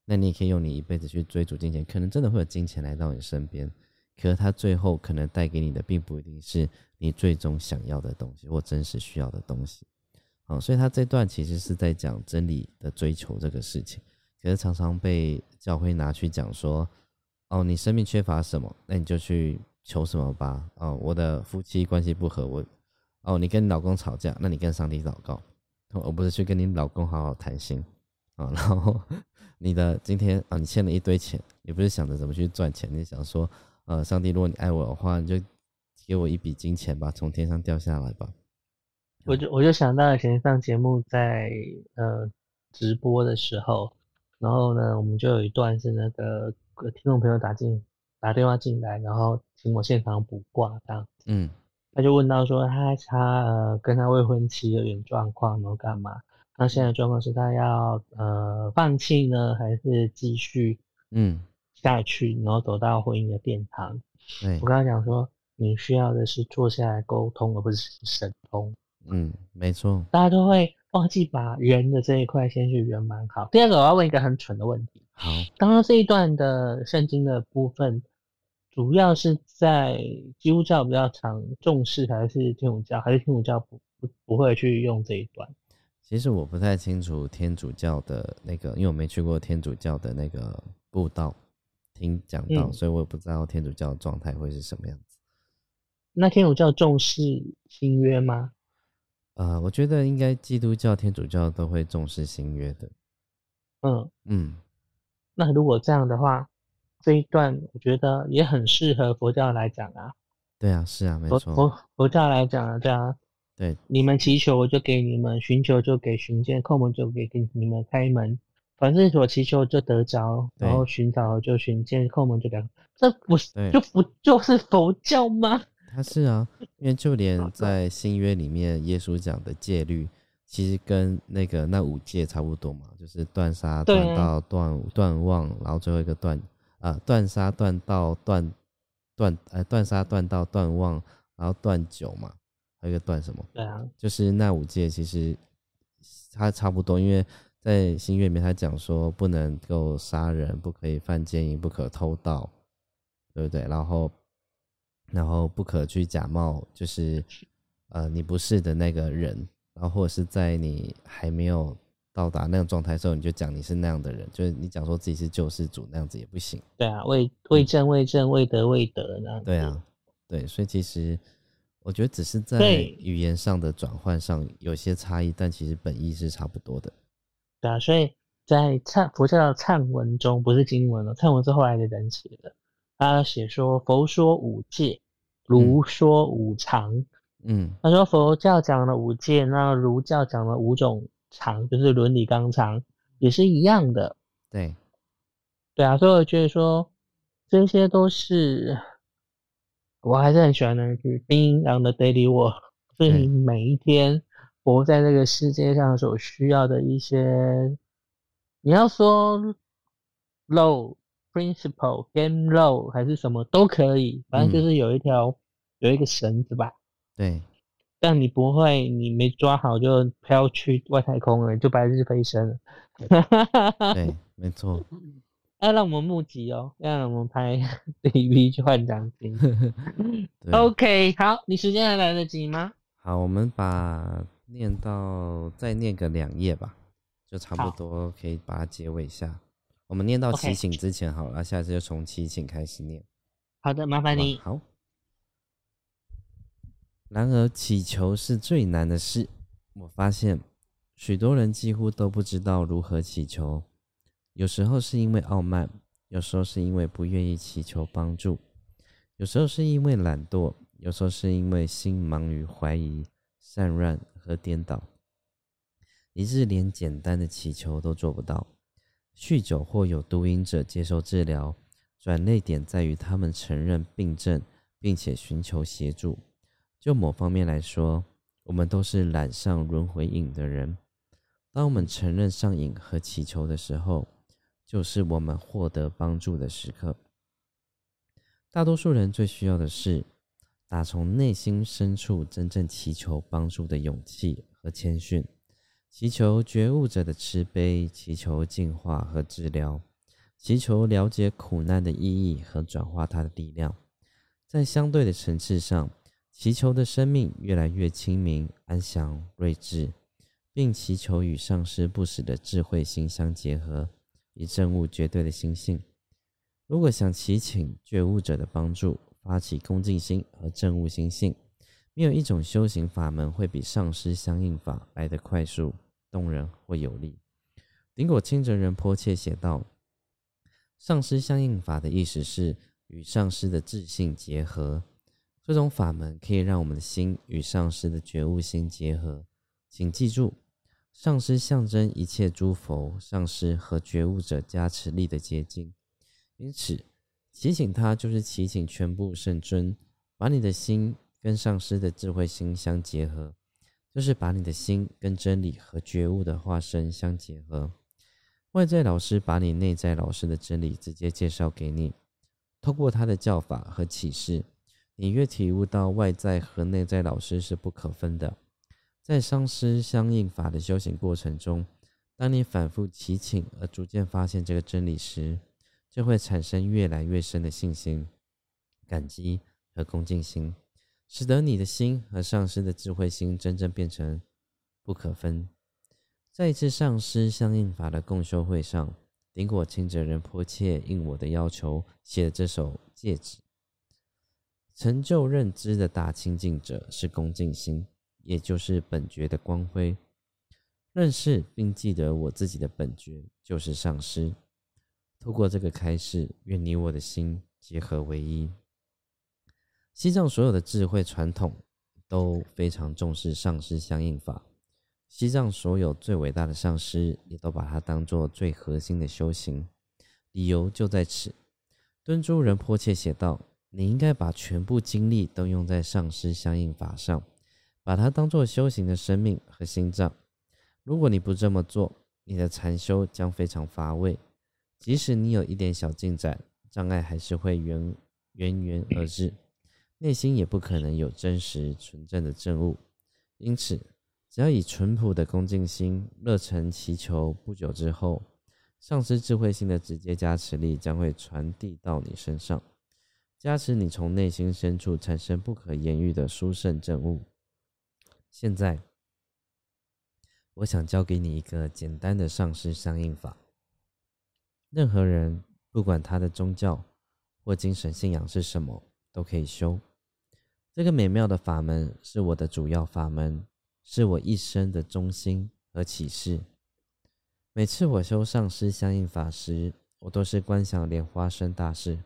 那你也可以用你一辈子去追逐金钱，可能真的会有金钱来到你身边，可是它最后可能带给你的，并不一定是你最终想要的东西或真实需要的东西。好，所以他这段其实是在讲真理的追求这个事情，可是常常被教会拿去讲说，哦，你生命缺乏什么，那你就去求什么吧。哦，我的夫妻关系不和，我，哦，你跟你老公吵架，那你跟上帝祷告，而不是去跟你老公好好谈心啊。[laughs] 然后你的今天啊，你欠了一堆钱，你不是想着怎么去赚钱，你想说，呃，上帝，如果你爱我的话，你就给我一笔金钱吧，从天上掉下来吧。我就我就想到以前上节目在呃直播的时候，然后呢，我们就有一段是那个听众朋友打进打电话进来，然后请我现场卜卦这样。嗯他就问到说他他呃跟他未婚妻有点状况，然后干嘛？那现在状况是他要呃放弃呢，还是继续嗯，下去，然后走到婚姻的殿堂？对我，跟他讲说，你需要的是坐下来沟通，而不是神通。嗯，没错，大家都会忘记把人的这一块先去圆满好。第二个，我要问一个很蠢的问题。好，刚刚这一段的圣经的部分，主要是在基督教比较常重视，还是天主教？还是天主教不不不会去用这一段？其实我不太清楚天主教的那个，因为我没去过天主教的那个布道听讲道，所以我也不知道天主教的状态会是什么样子。那天主教重视新约吗？呃，我觉得应该基督教、天主教都会重视新约的。嗯嗯。那如果这样的话，这一段我觉得也很适合佛教来讲啊。对啊，是啊，没错。佛佛教来讲啊，对啊。对，你们祈求我就给你们，寻求就给寻见，叩门就给给你们开门。反正所祈求就得着，然后寻找就寻见，叩门就给。这不是就不就是佛教吗？他是啊，因为就连 [laughs] 在新约里面，耶稣讲的戒律。其实跟那个那五戒差不多嘛，就是断杀、断道、断断妄，然后最后一个断啊，断杀、断道、断断呃断杀、断道、断妄，然后断酒嘛，还有一个断什么？对啊，就是那五戒其实它差不多，因为在新月里面他讲说不能够杀人，不可以犯奸淫，不可偷盗，对不对？然后然后不可去假冒，就是呃你不是的那个人。然后或者是在你还没有到达那种状态的时候，你就讲你是那样的人，就是你讲说自己是救世主那样子也不行。对啊，未未正未正未德未德那样。对啊，对，所以其实我觉得只是在语言上的转换上有些差异，但其实本意是差不多的。对啊，所以在忏佛教的忏文中，不是经文了，忏文是后来的人写的，他写说佛说五戒，如说五常。嗯，他说佛教讲了五戒，那儒教讲了五种常，就是伦理纲常，也是一样的。对，对啊，所以我觉得说这些都是，我还是很喜欢那句“冰凉的 daily work”，是你每一天活在这个世界上所需要的一些。你要说 low principle game low 还是什么都可以，反正就是有一条有一个绳子吧。对，但你不会，你没抓好就飘去外太空了，就白日飞升了。对，[laughs] 没错。要让我们募集哦，要让我们拍 [laughs] DV 去换奖金。[laughs] OK，好，你时间还来得及吗？好，我们把念到再念个两页吧，就差不多可以把它结尾下。我们念到七请之前好了，下次就从七请开始念。好的，麻烦你。好。然而，祈求是最难的事。我发现，许多人几乎都不知道如何祈求。有时候是因为傲慢，有时候是因为不愿意祈求帮助，有时候是因为懒惰，有时候是因为心忙于怀疑、散乱和颠倒，以致连简单的祈求都做不到。酗酒或有毒瘾者接受治疗，转泪点在于他们承认病症，并且寻求协助。就某方面来说，我们都是染上轮回瘾的人。当我们承认上瘾和祈求的时候，就是我们获得帮助的时刻。大多数人最需要的是打从内心深处真正祈求帮助的勇气和谦逊，祈求觉悟者的慈悲，祈求净化和治疗，祈求了解苦难的意义和转化它的力量。在相对的层次上。祈求的生命越来越清明、安详、睿智，并祈求与上师不死的智慧心相结合，以证悟绝对的心性。如果想祈请觉悟者的帮助，发起恭敬心和证悟心性，没有一种修行法门会比上师相应法来得快速、动人或有力。顶果清哲人迫切写道：“上师相应法的意思是与上师的智性结合。”这种法门可以让我们的心与上师的觉悟心结合。请记住，上师象征一切诸佛、上师和觉悟者加持力的结晶。因此，祈请他就是祈请全部圣尊，把你的心跟上师的智慧心相结合，就是把你的心跟真理和觉悟的化身相结合。外在老师把你内在老师的真理直接介绍给你，通过他的教法和启示。你越体悟到外在和内在老师是不可分的，在上师相应法的修行过程中，当你反复祈请而逐渐发现这个真理时，就会产生越来越深的信心、感激和恭敬心，使得你的心和上师的智慧心真正变成不可分。在一次上师相应法的共修会上，顶果清哲人迫切应我的要求写了这首戒指。成就认知的大清净者是恭敬心，也就是本觉的光辉。认识并记得我自己的本觉就是上师。透过这个开示，愿你我的心结合为一。西藏所有的智慧传统都非常重视上师相应法。西藏所有最伟大的上师也都把它当做最核心的修行，理由就在此。敦珠人迫切写道：“你应该把全部精力都用在上师相应法上，把它当做修行的生命和心脏。如果你不这么做，你的禅修将非常乏味。即使你有一点小进展，障碍还是会源源源而至，内心也不可能有真实纯正的正悟。因此。”只要以淳朴的恭敬心、热忱祈求，不久之后，上师智慧心的直接加持力将会传递到你身上，加持你从内心深处产生不可言喻的殊胜正悟。现在，我想教给你一个简单的上师相应法。任何人，不管他的宗教或精神信仰是什么，都可以修。这个美妙的法门是我的主要法门。是我一生的中心和启示。每次我修上师相应法时，我都是观想莲花生大士。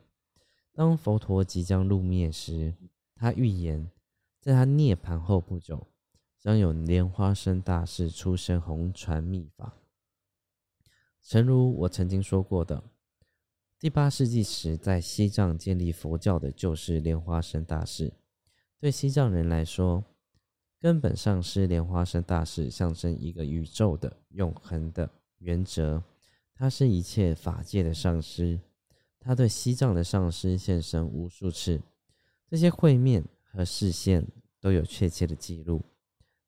当佛陀即将入灭时，他预言，在他涅槃后不久，将有莲花生大士出生红传密法。诚如我曾经说过的，第八世纪时在西藏建立佛教的就是莲花生大士。对西藏人来说，根本上师莲花生大士象征一个宇宙的永恒的原则，他是一切法界的上师，他对西藏的上师现身无数次，这些会面和视线都有确切的记录，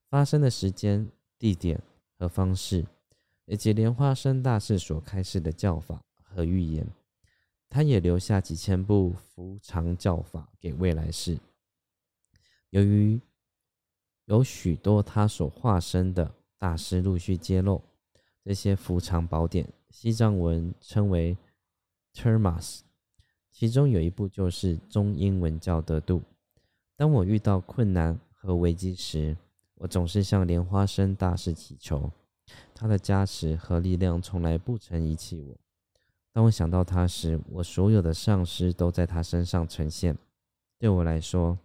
发生的时间、地点和方式，以及莲花生大士所开示的教法和预言，他也留下几千部伏藏教法给未来世。由于有许多他所化身的大师陆续揭露这些伏藏宝典，西藏文称为 Termas，其中有一部就是中英文教得度。当我遇到困难和危机时，我总是向莲花生大师祈求，他的加持和力量从来不曾遗弃我。当我想到他时，我所有的上师都在他身上呈现。对我来说。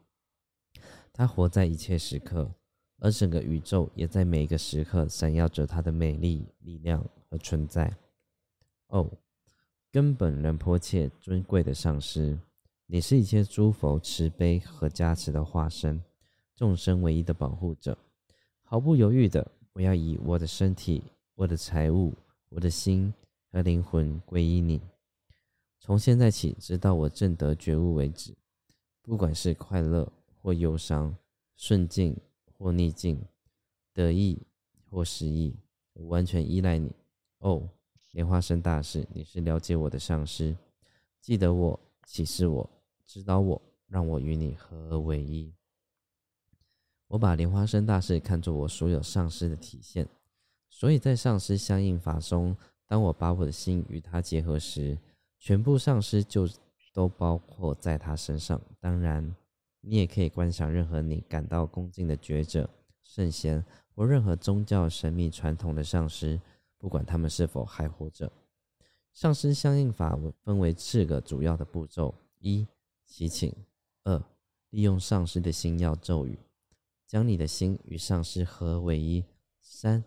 他活在一切时刻，而整个宇宙也在每一个时刻闪耀着他的美丽、力量和存在。哦，根本人迫切尊贵的上师，你是一切诸佛慈悲和加持的化身，众生唯一的保护者。毫不犹豫的，我要以我的身体、我的财物、我的心和灵魂皈依你。从现在起，直到我正得觉悟为止，不管是快乐。或忧伤，顺境或逆境，得意或失意，我完全依赖你。哦，莲花生大师，你是了解我的上师，记得我，启示我，指导我，让我与你合而为一。我把莲花生大师看作我所有上师的体现，所以在上师相应法中，当我把我的心与他结合时，全部上师就都包括在他身上。当然。你也可以观想任何你感到恭敬的觉者、圣贤或任何宗教神秘传统的上师，不管他们是否还活着。上师相应法分为四个主要的步骤：一、祈请；二、利用上师的心要咒语，将你的心与上师合为一；三、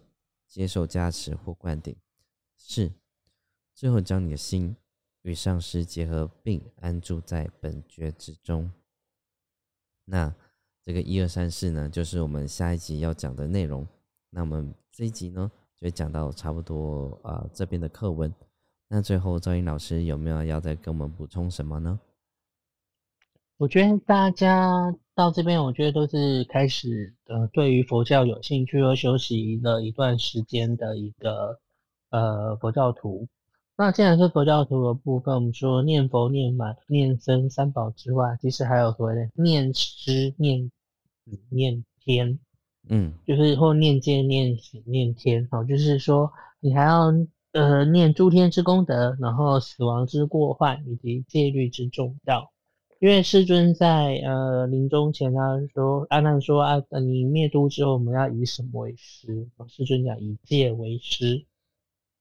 接受加持或灌顶；四、最后将你的心与上师结合并安住在本觉之中。那这个一二三四呢，就是我们下一集要讲的内容。那我们这一集呢，就讲到差不多啊这边的课文。那最后赵英老师有没有要再跟我们补充什么呢？我觉得大家到这边，我觉得都是开始呃，对于佛教有兴趣和休息了一段时间的一个呃佛教徒。那既然是佛教徒的部分，我们说念佛、念满、念僧三宝之外，其实还有所谓的念师、念念天，嗯，就是或念戒、念念天哦，就是说你还要呃念诸天之功德，然后死亡之过患，以及戒律之重要。因为世尊在呃临终前，他说阿难说啊，你灭度之后，我们要以什么为师？世尊讲以戒为师，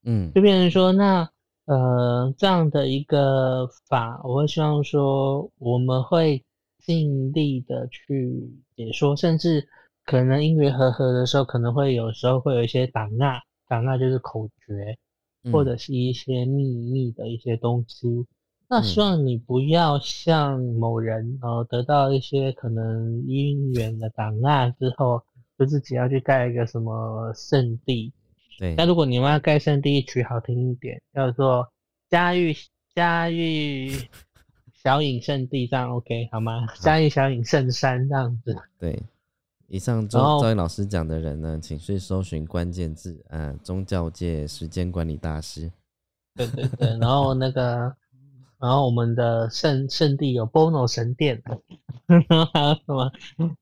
嗯，就变成说那呃这样的一个法，我会希望说我们会尽力的去解说，甚至可能因缘和合的时候，可能会有时候会有一些挡纳，挡纳就是口诀，或者是一些秘密的一些东西。那希望你不要像某人，哦得到一些可能姻缘的档案之后，就自己要去盖一个什么圣地。对。那如果你们要盖圣地，取好听一点，叫做嘉玉嘉玉 [laughs] 小隐圣地，这样 OK 好吗？嘉玉小隐圣山这样子。对。以上周赵毅老师讲的人呢，请去搜寻关键字，嗯，宗教界时间管理大师。对对对，然后那个。然后我们的圣圣地有 Bono 神殿，还 [laughs] 有什么？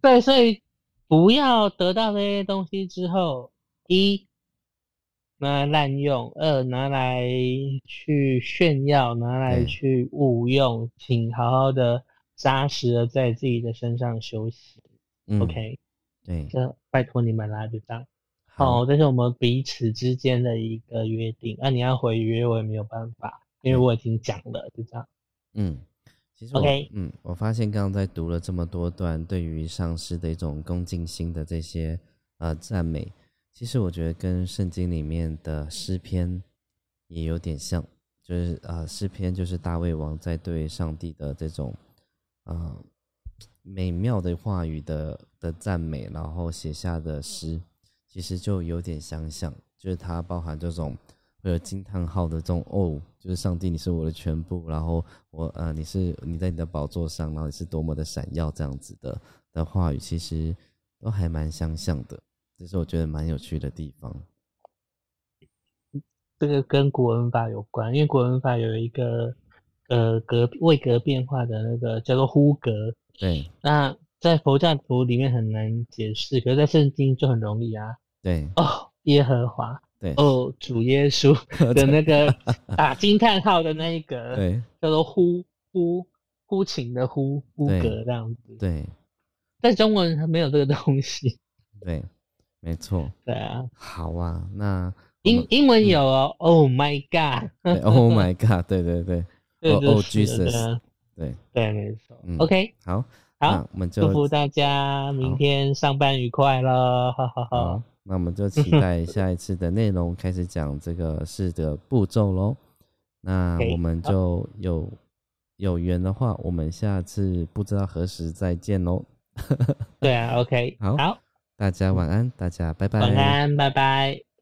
对，所以不要得到这些东西之后，一拿来滥用，二拿来去炫耀，拿来去误用，请好好的扎实的在自己的身上休息。OK，对，这拜托你们啦，就这样。好，这是我们彼此之间的一个约定。那你要回约，我也没有办法。因为我已经讲了，就这样。嗯，其实，OK，嗯，我发现刚刚在读了这么多段对于上师的一种恭敬心的这些呃赞美，其实我觉得跟圣经里面的诗篇也有点像，就是呃诗篇就是大卫王在对上帝的这种呃美妙的话语的的赞美，然后写下的诗，其实就有点相像，就是它包含这种。会有惊叹号的这种哦，就是上帝，你是我的全部，然后我呃，你是你在你的宝座上，然后你是多么的闪耀，这样子的的话语，其实都还蛮相像的，这是我觉得蛮有趣的地方。这个跟古文法有关，因为古文法有一个呃格位格变化的那个叫做呼格，对。那在佛教徒里面很难解释，可是在圣经就很容易啊。对。哦，耶和华。对哦，主耶稣 [laughs] 的那个打惊叹号的那一个，[laughs] 对，叫做呼呼呼请的呼呼格这样子。对，在中文没有这个东西。对，没错。对啊。好啊，那英英文有哦，Oh my God，Oh my God，对对对，[laughs] Oh Jesus，对对，没错。OK，好，好，我们就祝福大家明天上班愉快了，哈哈哈。那我们就期待下一次的内容，开始讲这个事的步骤喽。[laughs] 那我们就有有缘的话，我们下次不知道何时再见喽。对啊，OK，[laughs] 好，好，大家晚安，大家拜拜，晚安，拜拜。